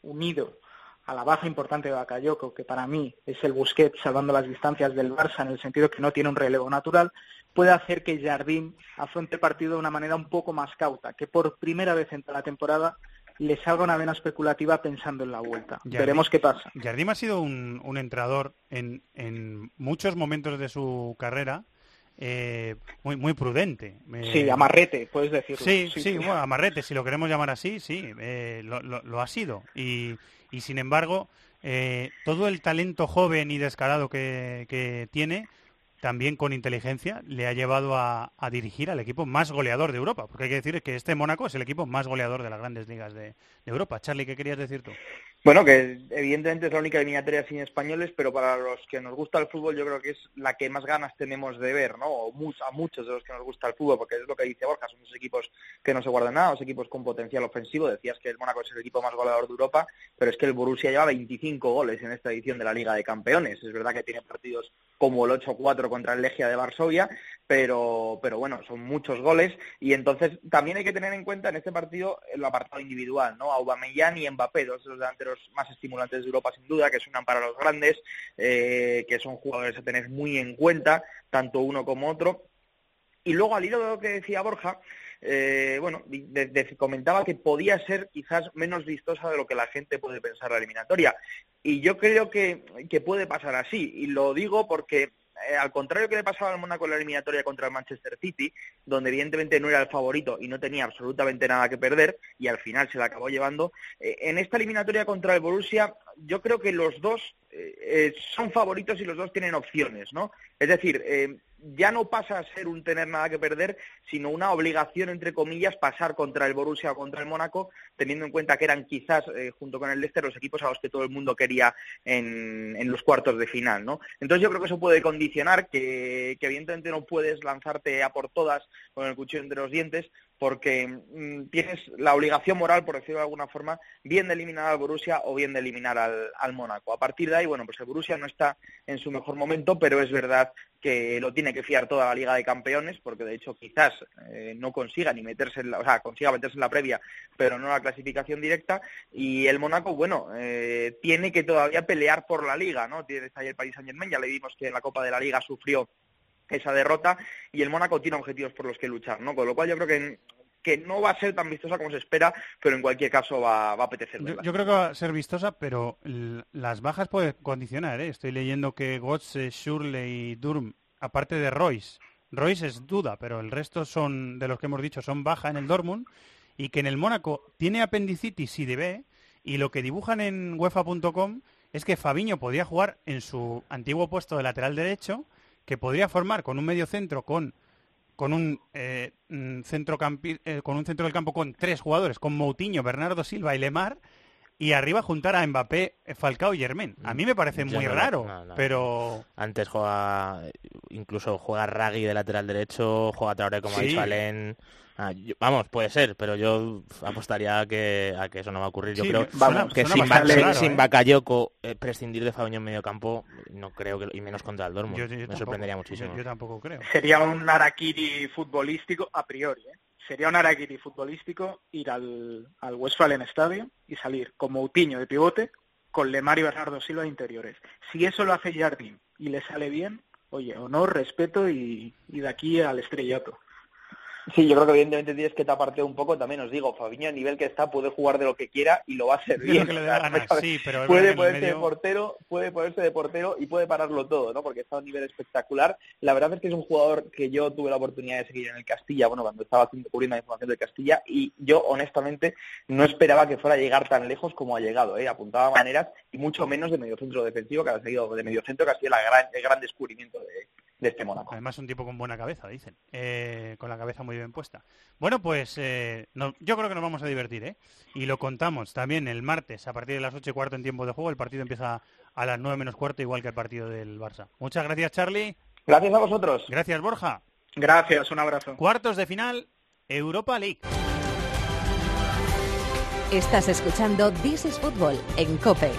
unido a la baja importante de Bakayoko, que para mí es el Busquets salvando las distancias del Barça en el sentido que no tiene un relevo natural, puede hacer que Jardín afronte el partido de una manera un poco más cauta, que por primera vez en toda la temporada le salga una vena especulativa pensando en la vuelta. Jardim- Veremos qué pasa. Jardim ha sido un, un entrenador en, en muchos momentos de su carrera eh, muy, muy prudente. Eh, Sí, amarrete, puedes decirlo. Sí, sí, bueno, amarrete, si lo queremos llamar así, sí, eh, lo, lo- lo ha sido. Y, y sin embargo, eh, todo el talento joven y descarado que, que tiene, también con inteligencia, le ha llevado a, dirigir al equipo más goleador de Europa. Porque hay que decir que este Mónaco es el equipo más goleador de las grandes ligas de, de Europa. Charlie, ¿qué querías decir tú? Bueno, que evidentemente es la única eliminatoria sin españoles, pero para los que nos gusta el fútbol yo creo que es la que más ganas tenemos de ver, ¿no? A muchos de los que nos gusta el fútbol, porque es lo que dice Borja, son dos equipos que no se guardan nada, dos equipos con potencial ofensivo. Decías que el Mónaco es el equipo más goleador de Europa, pero es que el Borussia lleva 25 goles en esta edición de la Liga de Campeones. Es verdad que tiene partidos como el 8-4 contra el Legia de Varsovia, pero, pero bueno, son muchos goles y entonces también hay que tener en cuenta en este partido el apartado individual, ¿no? Aubameyang y Mbappé, dos de los delanteros más estimulantes de Europa sin duda, que suenan para los grandes, eh, que son jugadores a tener muy en cuenta, tanto uno como otro. Y luego al hilo de lo que decía Borja, eh, bueno, comentaba que podía ser quizás menos vistosa de lo que la gente puede pensar la eliminatoria. Y yo creo que, que puede pasar así. Y lo digo porque, eh, al contrario que le pasaba al Mónaco en la eliminatoria contra el Manchester City, donde evidentemente no era el favorito y no tenía absolutamente nada que perder, y al final se la acabó llevando, eh, en esta eliminatoria contra el Borussia, yo creo que los dos eh, eh, son favoritos y los dos tienen opciones, ¿no? Es decir, eh, ya no pasa a ser un tener nada que perder, sino una obligación, entre comillas, pasar contra el Borussia o contra el Mónaco, teniendo en cuenta que eran quizás, junto con el Leicester, los equipos a los que todo el mundo quería en, en los cuartos de final, ¿no? Entonces yo creo que eso puede condicionar que, que evidentemente no puedes lanzarte a por todas con el cuchillo entre los dientes, porque mm, tienes la obligación moral, por decirlo de alguna forma, bien de eliminar al Borussia o bien de eliminar al, al Mónaco. A partir de ahí, bueno, pues el Borussia no está en su mejor momento, pero es verdad que lo tiene que fiar toda la Liga de Campeones, porque de hecho quizás eh, no consiga ni meterse, en la, o sea, consiga meterse en la previa, pero no la clasificación directa. Y el Mónaco, bueno, eh, tiene que todavía pelear por la Liga, ¿no? Tiene ahí el Paris Saint Germain, ya le vimos que en la Copa de la Liga sufrió esa derrota y el Mónaco tiene objetivos por los que luchar, ¿no? Con lo cual yo creo que, que no va a ser tan vistosa como se espera, pero en cualquier caso va, va a apetecer Yo, yo creo que va a ser vistosa, pero las bajas pueden condicionar. ¿eh? Estoy leyendo que Götze, Schürrle y Durm, aparte de Royce, Royce es duda, pero el resto son, de los que hemos dicho, son baja en el Dortmund y que en el Mónaco tiene apendicitis y debe y lo que dibujan en UEFA.com es que Fabiño podría jugar en su antiguo puesto de lateral derecho, que podría formar con un medio centro con con un eh, mm, centrocampi- eh, con un centro del campo con tres jugadores, con Moutinho, Bernardo Silva y Lemar, y arriba juntar a Mbappé, Falcao y Germain. A mí me parece muy no raro, no, no. pero Antes juega, incluso juega Raggi de lateral derecho, juega Traoré como Sí. Ah, yo- vamos, puede ser, pero yo apostaría a que, a que eso no va a ocurrir. Yo Sí, creo que sin, bastante Ba- raro, sin ¿eh? Bakayoko eh, prescindir de Fabiño en medio campo, no creo que, y menos contra el Dortmund. yo, yo Me tampoco- sorprendería muchísimo. Yo, tampoco creo. Sería un Arakiri futbolístico a priori, ¿eh? Sería un Arakiri futbolístico ir al, al Westfalen Stadium y salir con Moutinho de pivote, con Lemar y Bernardo Silva de interiores. Si eso lo hace Jardín y le sale bien, oye, honor, respeto y, y de aquí al estrellato. Sí, yo creo que evidentemente tienes que taparte un poco. También os digo, Fabiño, a nivel que está, puede jugar de lo que quiera y lo va a hacer bien. [laughs] puede ponerse de portero, puede ponerse de portero y puede pararlo todo, ¿no? Porque está a un nivel espectacular. La verdad es que es un jugador que yo tuve la oportunidad de seguir en el Castilla, bueno, cuando estaba haciendo cubriendo la información del Castilla, y yo honestamente no esperaba que fuera a llegar tan lejos como ha llegado, ¿eh? Apuntaba maneras y mucho menos de mediocentro defensivo, que ha sido de mediocentro, que ha sido la gran, el gran descubrimiento de, de este Mónaco. Además, un tipo con buena cabeza, dicen. Eh, con la cabeza muy bien puesta. Bueno, pues eh, no- yo creo que nos vamos a divertir, ¿eh? Y lo contamos también el martes, a partir de las 8 y cuarto en tiempo de juego. El partido empieza a las 9 menos cuarto, igual que el partido del Barça. Muchas gracias, Charlie. Gracias a vosotros. Gracias, Borja. Gracias, un abrazo. Cuartos de final, Europa League. Estás escuchando This is Football en COPE.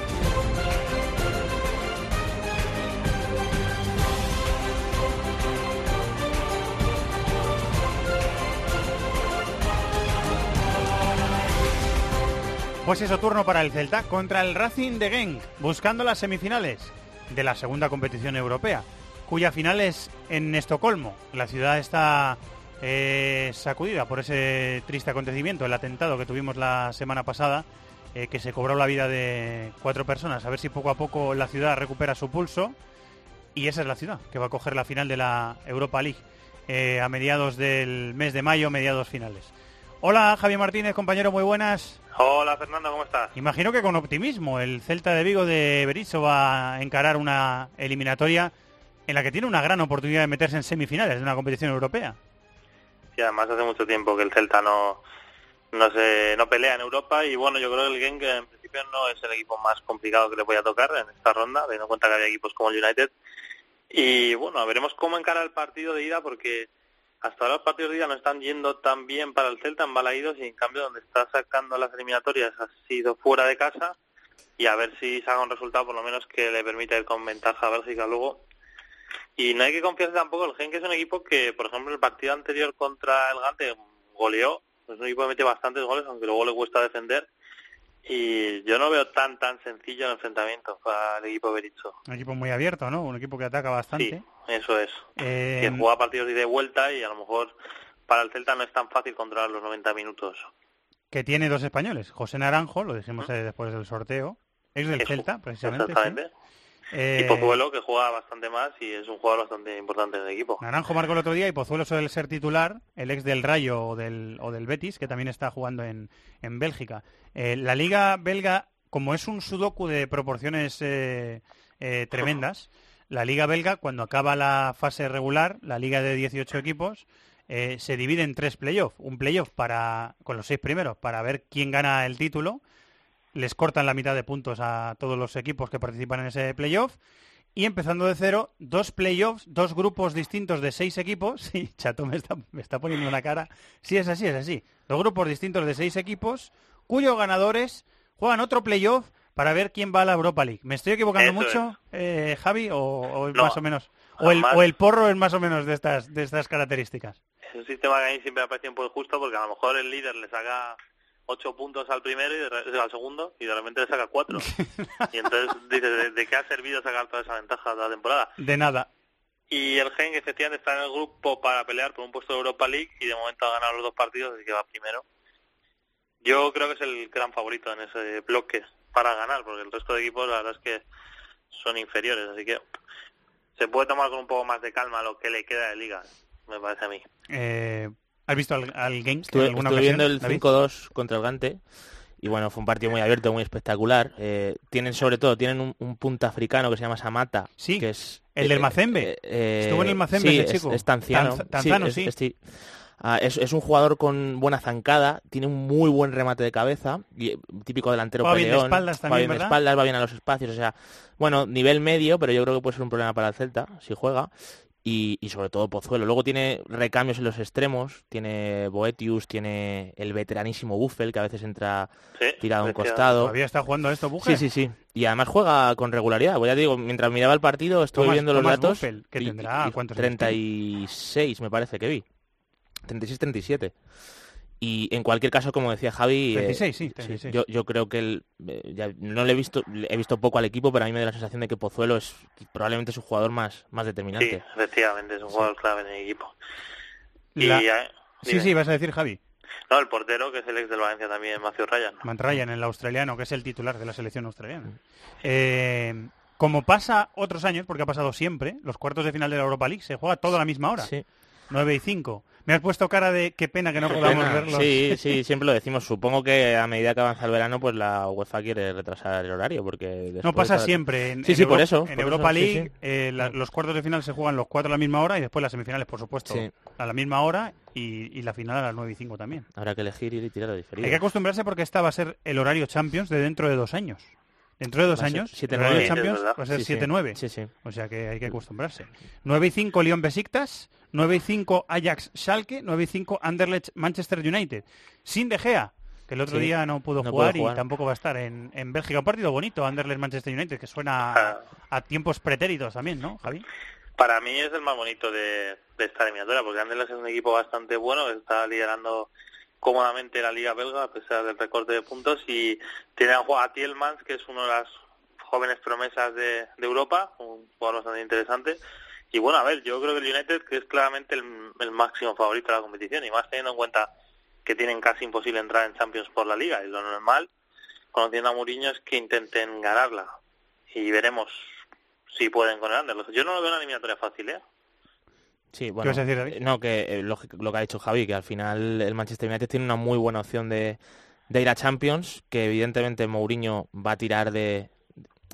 Pues eso, turno para el Celta contra el Racing de Genk, buscando las semifinales de la segunda competición europea, cuya final es en Estocolmo. La ciudad está eh, sacudida por ese triste acontecimiento, el atentado que tuvimos la semana pasada, eh, que se cobró la vida de cuatro personas. A ver si poco a poco la ciudad recupera su pulso. Y esa es la ciudad que va a coger la final de la Europa League eh, a mediados del mes de mayo, mediados finales. Hola Javier Martínez, compañero, muy buenas. Hola Fernando, ¿cómo estás? Imagino que con optimismo el Celta de Vigo de Berizzo va a encarar una eliminatoria en la que tiene una gran oportunidad de meterse en semifinales de una competición europea. Sí, además hace mucho tiempo que el Celta no no se no pelea en Europa y bueno, yo creo que el Genk en principio no es el equipo más complicado que le voy a tocar en esta ronda, teniendo en cuenta que había equipos como el United. Y bueno, veremos cómo encara el partido de ida porque hasta ahora los partidos ida no están yendo tan bien para el Celta en Balaídos y en cambio donde está sacando las eliminatorias ha sido fuera de casa y a ver si saca un resultado por lo menos que le permita ir con ventaja a Bélgica luego. Y no hay que confiarse tampoco, el Genk es un equipo que, por ejemplo, el partido anterior contra el Gante goleó, es un equipo que mete bastantes goles, aunque luego le cuesta defender. Y yo no veo tan tan sencillo el enfrentamiento para el equipo Berizzo. Un equipo muy abierto, ¿no? Un equipo que ataca bastante. Eso es. Eh, Que juega partidos de vuelta y a lo mejor para el Celta no es tan fácil controlar los 90 minutos. que tiene dos españoles. José Naranjo, lo dijimos después del sorteo, es del Celta, precisamente. sí. Exactamente. Eh, Y Pozuelo, que juega bastante más y es un jugador bastante importante en el equipo. Naranjo marcó el otro día y Pozuelo suele ser titular, el ex del Rayo o del, o del Betis, que también está jugando en, en Bélgica. Eh, la liga belga, como es un sudoku de proporciones eh, eh, tremendas, la liga belga, cuando acaba la fase regular, la liga de 18 equipos, eh, se divide en tres playoffs. Un playoff para, con los seis primeros para ver quién gana el título. Les cortan la mitad de puntos a todos los equipos que participan en ese playoff. Y empezando de cero, dos playoffs, dos grupos distintos de seis equipos. [laughs] Sí, Chato me está, me está poniendo una cara. Sí, es así, es así. Dos grupos distintos de seis equipos, cuyos ganadores juegan otro playoff para ver quién va a la Europa League. ¿Me estoy equivocando Eso mucho, eh, Javi? ¿O, o es No, más o menos? O el, o el porro es más o menos de estas, de estas características? Es un sistema que a mí siempre me ha parecido un poco justo porque a lo mejor el líder le saca ocho puntos al primero y de al segundo y de repente le saca cuatro. [laughs] y entonces dices, ¿de, de qué ha servido sacar toda esa ventaja de la temporada? De nada. Y el Genk efectivamente está en el grupo para pelear por un puesto de Europa League y de momento ha ganado los dos partidos, así que va primero. Yo creo que es el gran favorito en ese bloque para ganar, porque el resto de equipos la verdad es que son inferiores, así que se puede tomar con un poco más de calma lo que le queda de liga, me parece a mí. Eh, ¿Has visto al, al Genk Estuve, en alguna estuve ocasión, viendo el David? 5-2 contra el Gante y bueno, fue un partido muy abierto, muy espectacular. Eh, tienen sobre todo, tienen un, un punta africano que se llama Samata, Sí, que es el del Mazembe. eh, Estuvo en el Mazembe sí, ese es- chico. Es, tanciano. Tanzano, es- sí. es- sí. Ah, es, es un jugador con buena zancada, tiene un muy buen remate de cabeza, y, eh, típico delantero Juega bien de peleón, espaldas también, bien de ¿verdad? espaldas, va bien a los espacios, o sea, bueno, nivel medio, pero yo creo que puede ser un problema para el Celta si juega. Y, y sobre todo Pozuelo. Luego tiene recambios en los extremos, tiene Boetius, tiene el veteranísimo Buffel, que a veces entra tirado a un costado. ¿Todavía está jugando esto, Buffel? Sí, sí, sí. Y además juega con regularidad. Pues ya te digo, mientras miraba el partido, estuve Tomás- viendo los Tomás datos. Buffel, que y- tendrá, y ¿cuántos años 36, me parece que vi. 36-37. Y en cualquier caso, como decía Javi, eh, 36, sí, 36. yo, yo creo que el, eh, ya no le he visto, he visto poco al equipo, pero a mí me da la sensación de que Pozuelo es probablemente su jugador más, más Sí, determinante. efectivamente, es un jugador clave en el equipo. Y, eh, Sí, sí, vas a decir Javi. No, el portero, que es el ex del Valencia también, Matthew Ryan. Matt Ryan, el australiano, que es el titular de la selección australiana. Eh, como pasa otros años, porque ha pasado siempre, los cuartos de final de la Europa League se juega todo a la misma hora. 9 y 5. Me has puesto cara de qué pena que no podamos pena. verlos. Sí, sí, siempre lo decimos. Supongo que a medida que avanza el verano, pues la UEFA quiere retrasar el horario, porque No pasa cada- siempre. En, sí, en sí, por eso. En por Europa eso, sí, League, sí. eh, la- los cuartos de final se juegan los cuatro a la misma hora y después las semifinales, por supuesto, Sí. a la misma hora y, y la final a las 9 y 5 también. Habrá que elegir ir y tirar a diferido. Hay que acostumbrarse porque esta va a ser el horario Champions de dentro de dos años. Dentro de dos Va años, 7-9. horario Sí, es Champions va a ser Sí, sí. 7-9. Sí, sí. O sea que hay que acostumbrarse. 9 y 5 Lyon Besiktas, 9 y 5 Ajax Schalke, 9 y 5 Anderlecht Manchester United. Sin De Gea. que el otro Sí, día no pudo no jugar, jugar. y tampoco va a estar en, en Bélgica. Un partido bonito, Anderlecht-Manchester United, que suena a, a tiempos pretéritos también, ¿no, Javi? Para mí es el más bonito de, de esta eliminatoria, porque Anderlecht es un equipo bastante bueno, que está liderando cómodamente la Liga Belga, a pesar del recorte de puntos, y tiene a a Tielmans, que es uno de las jóvenes promesas de, Europa, un jugador bastante interesante. Y bueno, a ver, yo creo que el United, que es claramente el, el máximo favorito de la competición, y más teniendo en cuenta que tienen casi imposible entrar en Champions por la Liga, y lo normal, conociendo a Mourinho, es que intenten ganarla. Y veremos si pueden con el Anderlecht. Yo no lo veo una eliminatoria fácil, ¿eh? Sí, bueno, vas a decir, David? eh, no, que eh, lo que ha dicho Javi, que al final el Manchester United tiene una muy buena opción de, de ir a Champions, que evidentemente Mourinho va a tirar de,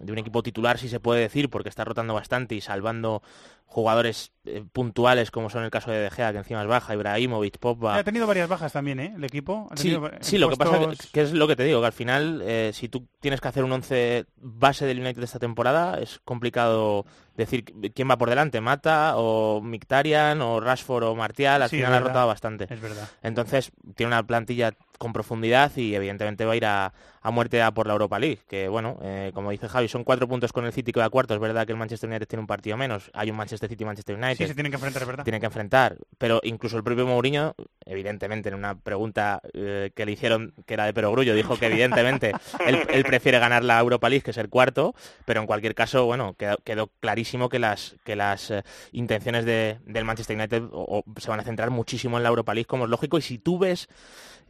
de un equipo titular, si se puede decir, porque está rotando bastante y salvando jugadores eh, puntuales, como son el caso de De Gea, que encima es baja, Ibrahimovic, Pogba... Ha tenido varias bajas también, ¿eh? El equipo. Ha Sí, tenido sí, lo que pasa que, que es lo que te digo, que al final, eh, si tú tienes que hacer un 11 base del United esta temporada, es complicado decir quién va por delante, Mata o Mictarian o Rashford o Martial, al Sí, final ha rotado bastante. es verdad. Entonces, tiene una plantilla con profundidad y evidentemente va a ir a, a muerte a por la Europa League, que bueno, eh, como dice Javi, son cuatro puntos con el City que va cuarto, es verdad que el Manchester United tiene un partido menos, hay un Manchester City y Manchester United. Sí, se tienen que enfrentar, es verdad. Tienen que enfrentar. Pero incluso el propio Mourinho, evidentemente, en una pregunta eh, que le hicieron, que era de perogrullo, dijo que evidentemente [laughs] él, él prefiere ganar la Europa League que ser cuarto, pero en cualquier caso, bueno, quedó, quedó clarísimo que las, que las eh, intenciones de- del Manchester United o- o se van a centrar muchísimo en la Europa League, como es lógico. Y si tú ves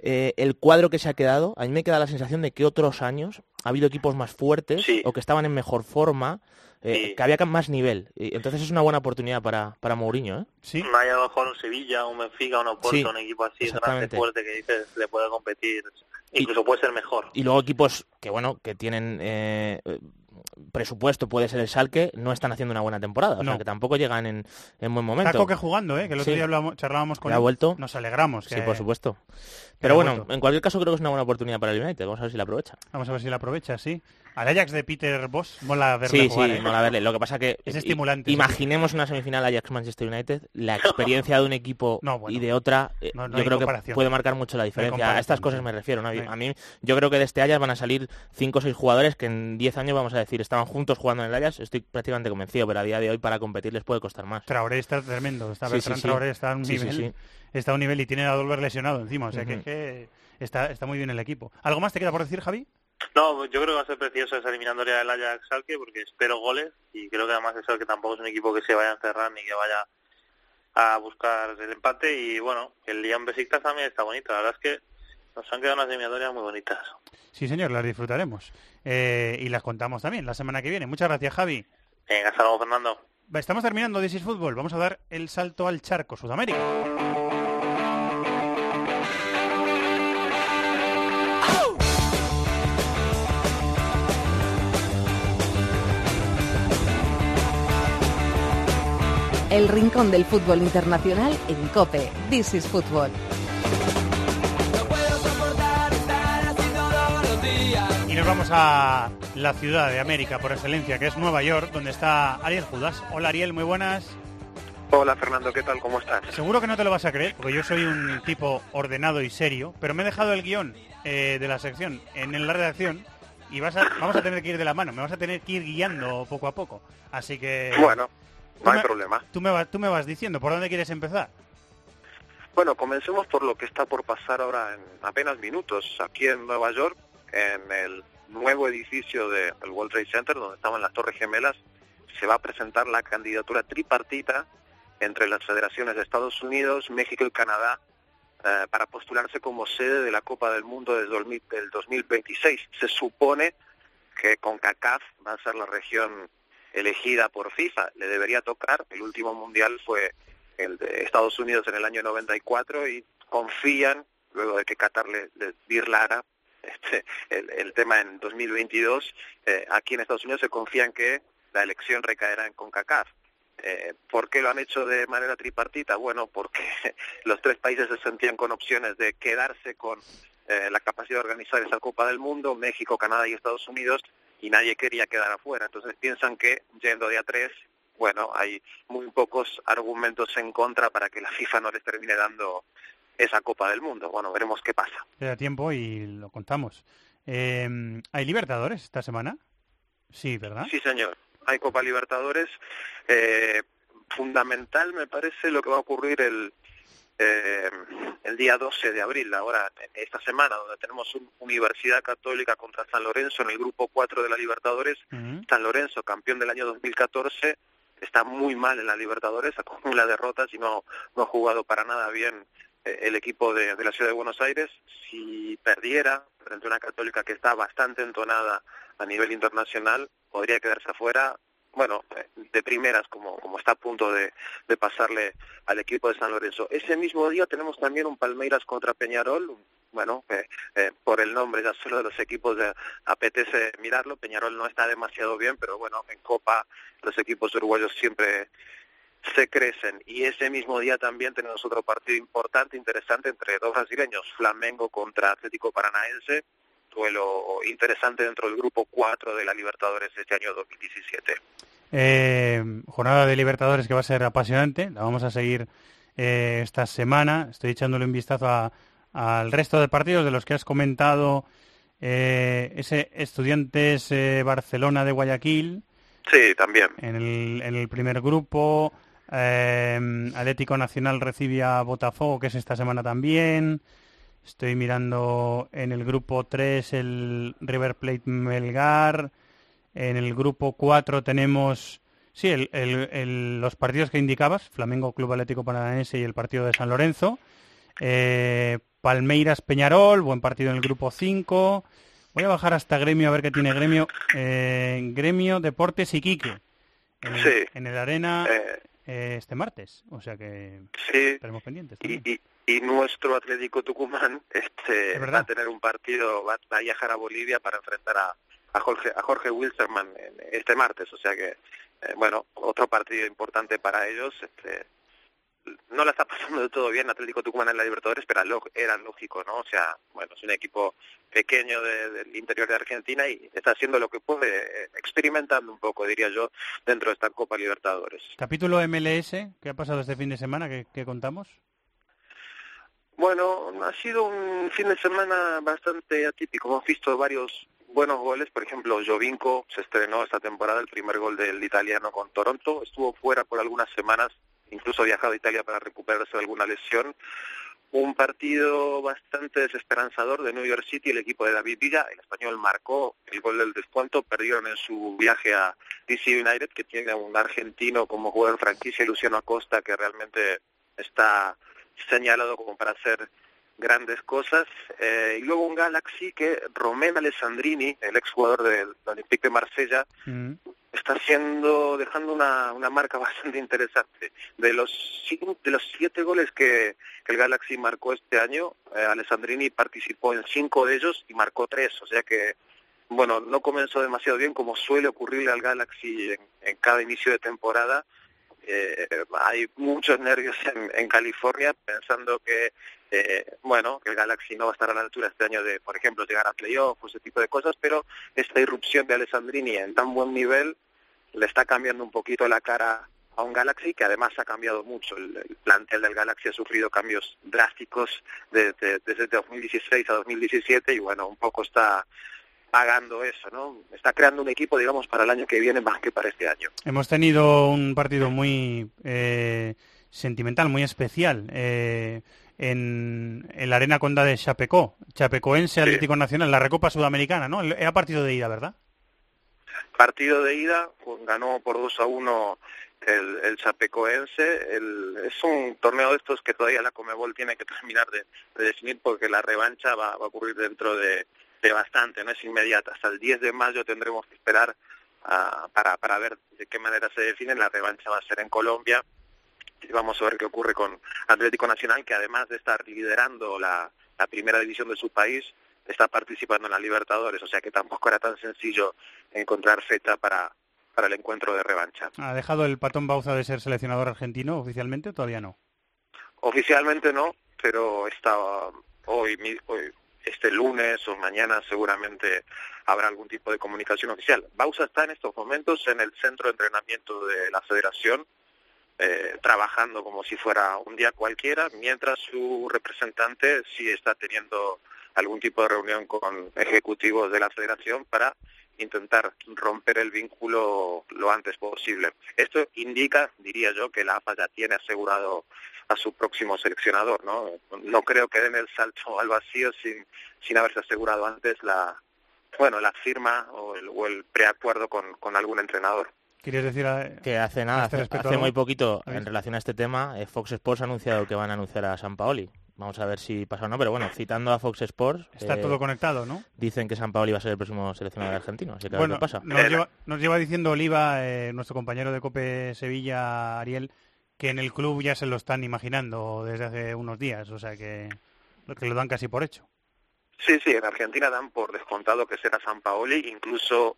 eh, el cuadro que se ha quedado, a mí me queda la sensación de que otros años ha habido equipos más fuertes o que estaban en mejor forma, eh, que había más nivel. Y entonces es una buena oportunidad para, para Mourinho, ¿eh? Sí. No hay a lo mejor un Sevilla, un Benfica, un Oporto, Sí, un equipo así grande, exactamente. fuerte, que dices, le puede competir. Incluso puede ser mejor. Y luego equipos que, bueno, que tienen eh, presupuesto, puede ser el Salque, no están haciendo una buena temporada. O No. sea, que tampoco llegan en, en buen momento. Está Coque jugando, ¿eh? Que el otro Sí. día hablamos- charlábamos con ha él. vuelto. Nos alegramos. Sí, que- por supuesto. Pero bueno, vuelto. en cualquier caso creo que es una buena oportunidad para el United. Vamos a ver si la aprovecha. Vamos a ver si la aprovecha, sí. Al Ajax de Peter Boss mola verle Sí, jugar, sí, ¿eh? mola verle. Lo que pasa que Es estimulante. Imaginemos una semifinal Ajax-Manchester United. La [laughs] experiencia de un equipo y de otra, eh, No, no yo creo que puede marcar mucho la diferencia. a estas cosas me refiero. ¿no? A mí, yo creo que de este Ajax van a salir cinco o seis jugadores que en 10 años, vamos a decir, estaban juntos jugando en el Ajax. Estoy prácticamente convencido, pero a día de hoy para competir les puede costar más. Traoré está tremendo. Está Sí, sí. Traoré está a un nivel. Está a un nivel y tiene a Dolber lesionado encima. O sea que está, está muy bien el equipo. ¿Algo más te queda por decir, Javi? No, yo creo que va a ser preciosa esa eliminatoria del Ajax Salque porque espero goles y creo que además es que tampoco es un equipo que se vaya a encerrar ni que vaya a buscar el empate y bueno, el Lyon Besiktas también está bonito, la verdad es que nos han quedado unas eliminatorias muy bonitas. Sí, señor, las disfrutaremos. Eh, y las contamos también la semana que viene. Muchas gracias, Javi. Venga, hasta luego Fernando. Estamos terminando is Fútbol. Vamos a dar el salto al charco, Sudamérica. El rincón del fútbol internacional en COPE. This is Fútbol. Y nos vamos a la ciudad de América por excelencia, que es Nueva York, donde está Ariel Judas. Hola Ariel, muy buenas. Hola Fernando, ¿qué tal? ¿Cómo estás? Seguro que no te lo vas a creer, porque yo soy un tipo ordenado y serio, pero me he dejado el guion eh, de la sección en la redacción y vas a- vamos a tener que ir de la mano, me vas a tener que ir guiando poco a poco. Así que... Bueno, tú no hay me- problema. Tú me, vas, tú me vas diciendo, ¿por dónde quieres empezar? Bueno, comencemos por lo que está por pasar ahora en apenas minutos. Aquí en Nueva York, en el nuevo edificio del World Trade Center, donde estaban las Torres Gemelas, se va a presentar la candidatura tripartita entre las federaciones de Estados Unidos, México y Canadá eh, para postularse como sede de la Copa del Mundo del 2000 del 2026. Se supone que CONCACAF va a ser la región elegida por FIFA. Le debería tocar, el último mundial fue el de Estados Unidos en el año 94 y confían, luego de que Qatar le, le [laughs] este, el, el tema en 2022, eh, aquí en Estados Unidos se confían que la elección recaerá en CONCACAF. Eh, ¿Por qué lo han hecho de manera tripartita? Bueno, porque [laughs] los tres países se sentían con opciones de quedarse con eh, la capacidad de organizar esa Copa del Mundo, México, Canadá y Estados Unidos, y nadie quería quedar afuera. Entonces piensan que yendo de a tres, bueno, hay muy pocos argumentos en contra para que la FIFA no les termine dando esa Copa del Mundo. Bueno, veremos qué pasa. Queda tiempo y lo contamos. Eh, ¿Hay Libertadores esta semana? Sí, ¿verdad? Sí, señor. Hay Copa Libertadores. Eh, fundamental me parece lo que va a ocurrir el, eh, el día 12 de abril, ahora esta semana, donde tenemos una Universidad Católica contra San Lorenzo en el grupo 4 de la Libertadores. San Lorenzo, campeón del año 2014, está muy mal en la Libertadores, acumula derrotas y no, no ha jugado para nada bien eh, el equipo de, de, la ciudad de Buenos Aires. Si perdiera frente a una Católica que está bastante entonada a nivel internacional, podría quedarse afuera bueno, eh, de primeras, como, como está a punto de, de, pasarle al equipo de San Lorenzo. Ese mismo día tenemos también un Palmeiras contra Peñarol, bueno, eh, eh, por el nombre ya solo de los equipos de, apetece mirarlo, Peñarol no está demasiado bien, pero bueno, en Copa los equipos uruguayos siempre se crecen. Y ese mismo día también tenemos otro partido importante, interesante entre dos brasileños, Flamengo contra Atlético Paranaense, duelo interesante dentro del grupo 4 de la Libertadores este año 2017. Eh, jornada de Libertadores que va a ser apasionante, la vamos a seguir eh, esta semana. Estoy echándole un vistazo al resto de partidos de los que has comentado. Eh, ese Estudiantes eh, Barcelona de Guayaquil. Sí, también. En el, en el primer grupo. Eh, Atlético Nacional recibe a Botafogo, que es esta semana también. Estoy mirando en el grupo 3 el River Plate Melgar. En el grupo 4 tenemos, sí, el, el, los partidos que indicabas, Flamengo Club Atlético Paranaense y el partido de San Lorenzo. Eh, Palmeiras Peñarol, buen partido en el grupo 5. Voy a bajar hasta Gremio a ver qué tiene Gremio. Eh, gremio Deportes Iquique. En, sí. en el Arena eh, este martes. O sea que sí. estaremos pendientes. Y, y, y, nuestro Atlético Tucumán [laughs] este, va a tener un partido, va, a viajar a Bolivia para enfrentar a, a Jorge, a Jorge Wilstermann este martes. O sea que, eh, bueno, otro partido importante para ellos. Este, no la está [laughs] pasando de todo bien Atlético Tucumán en la Libertadores, pero era lógico, ¿no? O sea, bueno, es un equipo pequeño de, del interior de Argentina y está haciendo lo que puede, experimentando un poco, diría yo, dentro de esta Copa Libertadores. Capítulo MLS, ¿qué ha pasado este fin de semana? ¿Qué, qué contamos? Bueno, ha sido un fin de semana bastante atípico. Hemos visto varios buenos goles. Por ejemplo, Jovinko se estrenó esta temporada el primer gol del italiano con Toronto. Estuvo fuera por algunas semanas incluso viajado a Italia para recuperarse de alguna lesión. Un partido bastante desesperanzador de New York City, el equipo de David Villa, el español marcó el gol del descuento, perdieron en su viaje a DC United, que tiene a un argentino como jugador franquicia, Luciano Acosta, que realmente está señalado como para hacer grandes cosas. Eh, y luego un Galaxy que Romén Alessandrini, el exjugador del Olympique de Marsella, mm está haciendo, dejando una, una marca [laughs] bastante interesante. De los de los siete goles que, que el Galaxy marcó este año, eh, Alessandrini participó en cinco de ellos y marcó tres, o sea que bueno, no comenzó demasiado bien como suele ocurrirle al Galaxy en, en cada inicio de temporada. Eh, hay muchos nervios en, en California pensando que eh, bueno, que el Galaxy no va a estar a la altura este año de, por ejemplo, llegar a playoffs, ese tipo de cosas, pero esta irrupción de Alessandrini en tan buen nivel le está cambiando un poquito la cara a un Galaxy que además ha cambiado mucho. El, el plantel del Galaxy ha sufrido cambios drásticos desde, desde 2016 a 2017 y bueno, un poco está pagando eso, ¿no? Está creando un equipo, digamos, para el año que viene más que para este año. Hemos tenido un partido muy eh, sentimental, muy especial. Eh, en, en, la Arena Conda de Chapecó, Chapecoense Atlético sí. Nacional, la Recopa Sudamericana, ¿no? Era partido de ida, ¿verdad? Partido de ida, ganó por 2 a 1 el, el Chapecoense. El, es un torneo de estos que todavía la Comebol tiene que terminar de, de definir porque la revancha va, va a ocurrir dentro de, de, bastante, no es inmediata. Hasta el 10 de mayo tendremos que esperar uh, para, para ver de qué manera se define. La revancha va a ser en Colombia y vamos a ver qué ocurre con Atlético Nacional, que además de estar liderando la, la primera división de su país, está participando en la Libertadores, o sea que tampoco era tan sencillo encontrar fecha para, para el encuentro de revancha. ¿Ha dejado el Patón Bauza de ser seleccionador argentino oficialmente? Todavía no. Oficialmente no, pero está hoy, hoy este lunes o mañana seguramente habrá algún tipo de comunicación oficial. Bausa está en estos momentos en el centro de entrenamiento de la federación, eh, trabajando como si fuera un día cualquiera, mientras su representante sí está teniendo algún tipo de reunión con ejecutivos de la federación para intentar romper el vínculo lo antes posible. Esto indica, diría yo, que la AFA ya tiene asegurado a su próximo seleccionador, ¿no? No creo que den el salto al vacío sin, sin haberse asegurado antes la, bueno, la firma o el, o el preacuerdo con, con algún entrenador. ¿Quieres decir a- Que hace nada, este hace, hace muy poquito, en relación a este tema, eh, Fox Sports ha anunciado que van a anunciar a San Paoli. Vamos a ver si pasa o no, pero bueno, citando a Fox Sports... Está eh, todo conectado, ¿no? Dicen que San Paoli va a ser el próximo seleccionador argentino, así que a ver Bueno, qué pasa. nos lleva, nos lleva diciendo Oliva, eh, nuestro compañero de Cope Sevilla, Ariel, que en el club ya se lo están imaginando desde hace unos días, o sea que que lo dan casi por hecho. Sí, sí, en Argentina dan por descontado que será San Paoli, incluso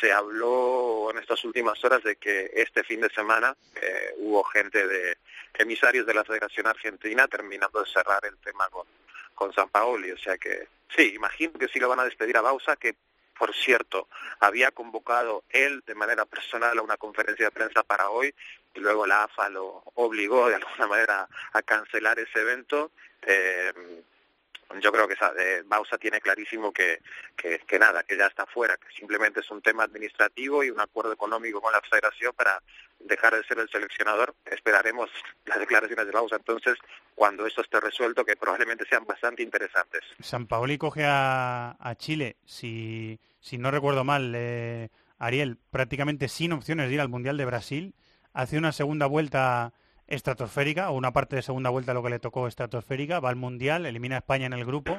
se habló en estas últimas horas de que este fin de semana eh, hubo gente de emisarios de la Federación Argentina terminando de cerrar el tema con, con San Paoli, o sea que sí, imagino que sí lo van a despedir a Bausa, que por cierto había convocado él de manera personal a una conferencia de prensa para hoy y luego la AFA lo obligó de alguna [laughs] manera a cancelar ese evento. Eh, yo creo que eh, Bausa tiene clarísimo que, que, que nada, que ya está fuera, que simplemente es un tema administrativo y un acuerdo económico con la federación para dejar de ser el seleccionador. Esperaremos [laughs] las declaraciones de Bausa entonces cuando esto esté resuelto, que probablemente sean bastante interesantes. San Paoli coge a, a Chile, si, si no recuerdo mal, eh, Ariel, prácticamente sin opciones de ir al Mundial de Brasil, hace una segunda vuelta estratosférica, o una parte de segunda vuelta lo que le tocó estratosférica, va al Mundial, elimina a España en el grupo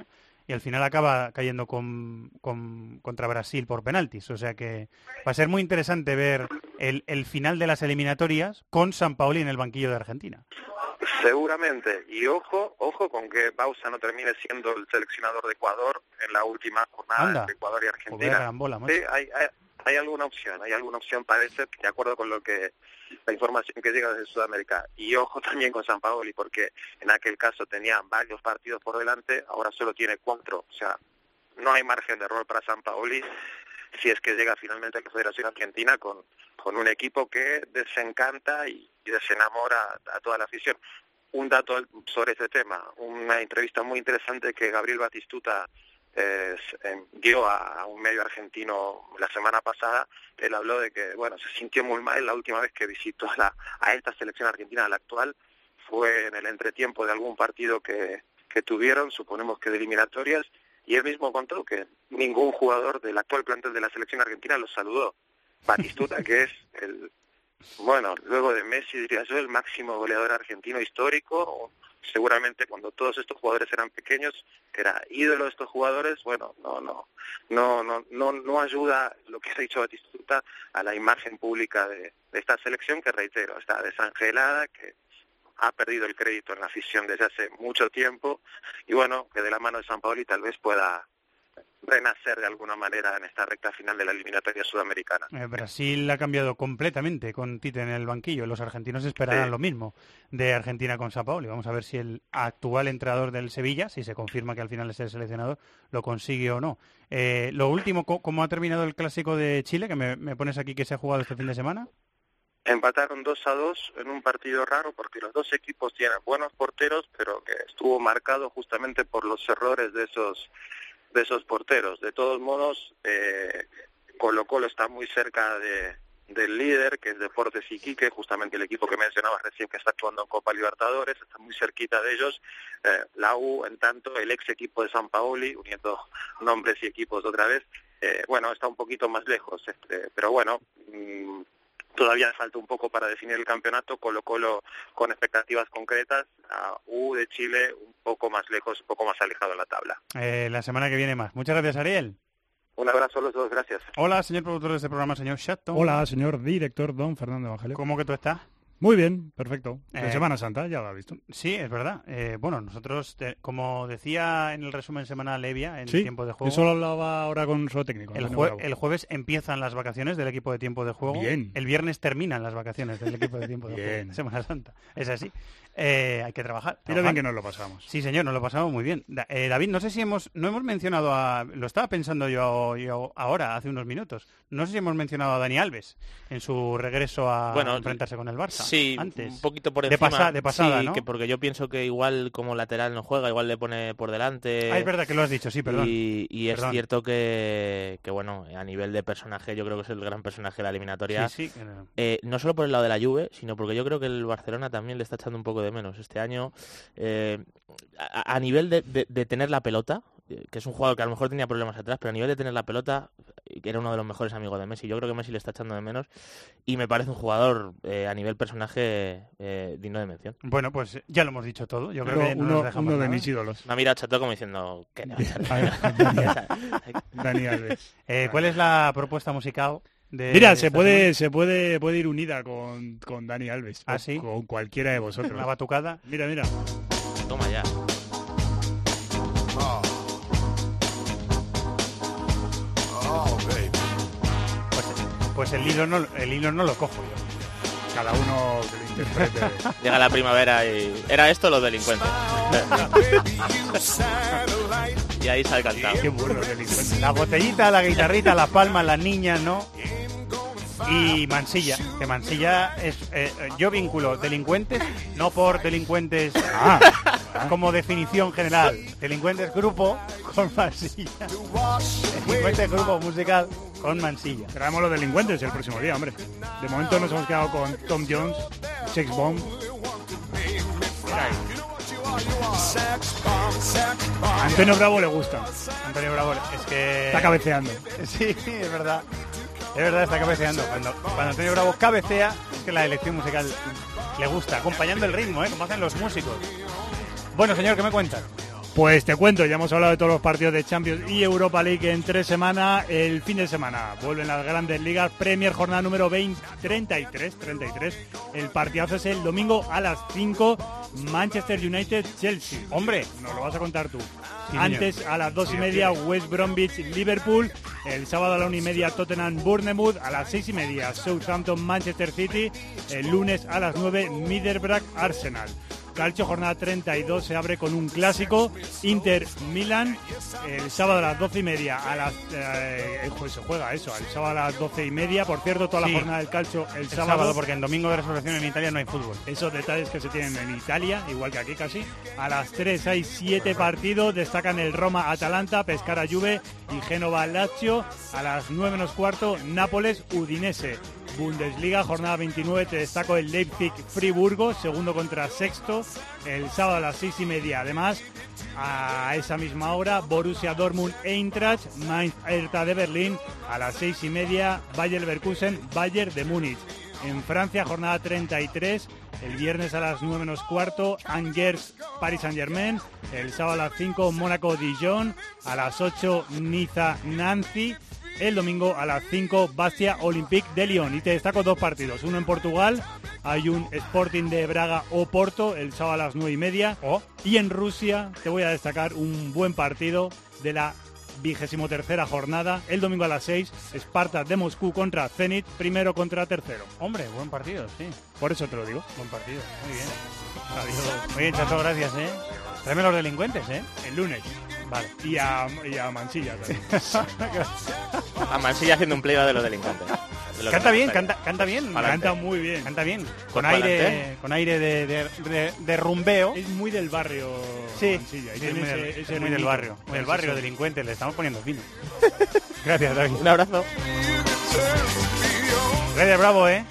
y al final acaba cayendo con, con- contra Brasil por penaltis. O sea que va a ser muy interesante ver el, el final de las eliminatorias con San Paoli en el banquillo de Argentina. Seguramente. Y ojo, ojo con que Bausa no termine siendo el seleccionador de Ecuador en la última jornada Anda. entre Ecuador y Argentina. Sí, hay, hay, hay alguna opción, hay alguna opción parece, de acuerdo con lo que la información que llega desde Sudamérica. Y ojo también con San Paoli, porque en aquel caso tenía varios partidos por delante, ahora solo tiene cuatro. O sea, no hay margen de error para San Paoli si es que llega finalmente a la Federación Argentina con, con un equipo que desencanta y, desenamora a toda la afición. Un dato sobre este tema, una entrevista muy interesante que Gabriel Batistuta eh, dio a, a un medio argentino la semana pasada, él habló de que bueno se sintió muy mal la última vez que visitó a, la, a esta selección argentina, la actual, fue en el entretiempo de algún partido que, que tuvieron, suponemos que de eliminatorias, y él mismo contó que ningún jugador del actual plantel de la selección argentina lo saludó. Batistuta, que es el, bueno, luego de Messi, diría yo, el máximo goleador argentino histórico, seguramente cuando todos estos jugadores eran pequeños, era ídolo de estos jugadores, bueno, no, no, no, no, no, no ayuda lo que ha dicho Batistuta a la imagen pública de, de esta selección que reitero, está desangelada, que ha perdido el crédito en la afición desde hace mucho tiempo y bueno, que de la mano de San Paoli tal vez pueda renacer de alguna manera en esta recta final de la eliminatoria sudamericana. Eh, Brasil ha cambiado completamente con Tite en el banquillo. Los argentinos esperarán lo mismo de Argentina con Sao Paulo. Vamos a ver si el actual entrenador del Sevilla, si se confirma que al final es el seleccionador, lo consigue o no. Eh, lo último, ¿cómo ha terminado el clásico de Chile? Que me, me pones aquí que se ha jugado este fin de semana. Empataron 2 a 2 en un partido raro porque los dos equipos tienen buenos porteros, pero que estuvo marcado justamente por los errores de esos de esos porteros. De todos modos, eh, Colo Colo está muy cerca de, del líder, que es Deportes Iquique, justamente el equipo que mencionabas recién que está actuando en Copa Libertadores, está muy cerquita de ellos. Eh, la U, en tanto, el ex equipo de San Paoli, uniendo nombres y equipos otra vez, eh, bueno, está un poquito más lejos, este, pero bueno, mm, todavía falta un poco para definir el campeonato, Colo Colo con expectativas concretas, a U de Chile un poco más lejos, un poco más alejado en la tabla. Eh, la semana que viene más. Muchas gracias, Ariel. Un abrazo a los dos, gracias. Hola, señor productor de este programa, señor Shatton. Hola, señor director don Fernando Evangelio. ¿Cómo que tú estás? Muy bien, perfecto. De Eh, Semana Santa, ya lo has visto. Sí, es verdad. Eh, bueno, nosotros, te- como decía en el resumen semanal Levia, en Sí, tiempo de juego, eso lo hablaba ahora con su técnico. jue- el jueves empiezan las vacaciones del equipo de tiempo de juego. Bien. El viernes terminan las vacaciones del equipo de tiempo de Bien. juego. Semana Santa. Es así. Eh, hay que trabajar. Mira bien que nos lo pasamos. Sí, señor, nos lo pasamos muy bien. Eh, David, no sé si hemos, no hemos mencionado a, lo estaba pensando yo, yo ahora, hace unos minutos, no sé si hemos mencionado a Dani Alves en su regreso a Bueno, enfrentarse con el Barça. Sí, antes. un poquito por De encima. pasa- de pasada, sí, ¿no? que porque yo pienso que igual como lateral no juega, igual le pone por delante. Ah, es verdad que lo has dicho, sí, perdón. Y, y es Perdón. cierto que, que, bueno, a nivel de personaje, yo creo que es el gran personaje de la eliminatoria. Sí, sí. Eh, no solo por el lado de la Juve, sino porque yo creo que el Barcelona también le está echando un poco de menos este año. eh, a, a nivel de, de- de tener la pelota, eh, que es un jugador que a lo mejor tenía problemas atrás, pero a nivel de tener la pelota, eh, que era uno de los mejores amigos de Messi. Yo creo que Messi le está echando de menos y me parece un jugador eh, a nivel personaje eh, digno de mención. Bueno, pues ya lo hemos dicho todo. Yo creo Uno- que no uno- nos dejamos uno de nada. mis ídolos. Me ha mirado chato como diciendo. [laughs] Dani [laughs] Alves. Eh, ¿Cuál es la propuesta musical? De Mira, se puede, semana? se puede, puede ir unida con, con Dani Alves. ¿Ah, o sí? Con cualquiera de vosotros. Una batucada. Mira, mira. Toma ya. Pues, pues el hilo no, el hilo no lo cojo yo. Cada uno que lo interprete. [laughs] Llega la primavera y... ¿Era esto los delincuentes? Y ahí sale cantado. Qué. La botellita, la guitarrita, la palma, las niñas, ¿no? Y Mansilla, que Mansilla es... eh, eh, yo vinculo delincuentes, no por delincuentes Ah, como definición general. Delincuentes grupo con Mansilla. Delincuentes grupo musical con Mansilla. Traemos los delincuentes el próximo día, hombre. De momento nos hemos quedado con Tom Jones, Sex Bomb. A Antonio Bravo le gusta. Antonio Bravo, es que... Está cabeceando. [laughs] Sí, es verdad. Es verdad, está cabeceando. Cuando, cuando Antonio Bravo cabecea, es que la elección musical le gusta, acompañando el ritmo, ¿eh? como hacen los músicos. Bueno, señor, ¿qué me cuentas? Pues te cuento, ya hemos hablado de todos los partidos de Champions y Europa League en tres semanas. El fin de semana vuelven las grandes ligas. Premier jornada número 20, 33, 33. El partidazo es el domingo a las 5. Manchester United Chelsea. Hombre, nos lo vas a contar tú. Antes a las dos y Sí, media. West Bromwich Liverpool. El sábado a la una y media Tottenham Bournemouth. A las seis y media Southampton Manchester City. El lunes a las 9 Middlesbrough Arsenal. Calcio jornada 32 se abre con un clásico Inter Milan el sábado a las 12 y media a las eh, eh, pues se juega eso el sábado a las 12 y media por cierto toda Sí. la jornada del calcio el, El sábado, sábado, porque en domingo de resurrección en Italia no hay fútbol. esos detalles que se tienen en Italia, igual que aquí casi. A las 3 hay 7 partidos, destacan el Roma-Atalanta, Pescara-Juve y Génova-Lazio. A las 9 menos cuarto, Nápoles-Udinese. Bundesliga, jornada 29, te destaco el Leipzig-Friburgo, segundo contra sexto, el sábado a las 6 y media. Además, a esa misma hora, Borussia Dortmund-Eintracht, Mainz Hertha de Berlín, a las 6 y media, Bayer Leverkusen, Bayern de Múnich. En Francia, jornada 33, el viernes a las 9 menos cuarto, Angers, Paris Saint Germain, el sábado a las 5, Mónaco, Dijon, a las 8, Niza, Nancy, el domingo a las 5, Bastia, Olympique de Lyon. Y te destaco dos partidos, uno en Portugal, hay un Sporting de Braga o Porto, el sábado a las 9 y media, y en Rusia te voy a destacar un buen partido de la vigésimo tercera jornada, el domingo a las 6, Esparta de Moscú contra Zenit, primero contra tercero. Hombre, buen partido, sí. Por eso te lo digo. Buen partido, muy bien. Muy bien, Chato, gracias, ¿eh? Tráeme los delincuentes, ¿eh? El lunes. Vale. Y a, y a Mansilla también. [laughs] A Mansilla haciendo un playback de los delincuentes. De lo que Canta bien, canta, canta bien. Pa'lante. Canta muy bien. Canta bien. Pues Con pa'lante. aire, con aire de, de, de- de rumbeo. Es muy del barrio Sí, Mansilla. y sí, es muy, del, ese- es ese muy del ritmito. barrio. Muy del Pues barrio, eso. delincuentes, le estamos poniendo fino. [laughs] Gracias, David. Un abrazo. Gracias, bravo, ¿eh?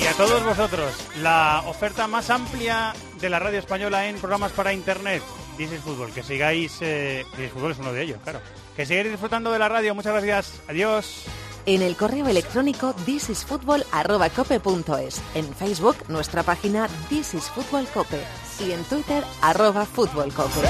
Y a todos vosotros, la oferta más amplia de la radio española en programas para internet. This is Fútbol, que sigáis... Eh, This is Fútbol es uno de ellos, claro. Que sigáis disfrutando de la radio. Muchas gracias. Adiós. En el correo electrónico thisisfutbol@cope.es, en Facebook nuestra página This is Fútbol Cope y en Twitter arroba Fútbol Cope.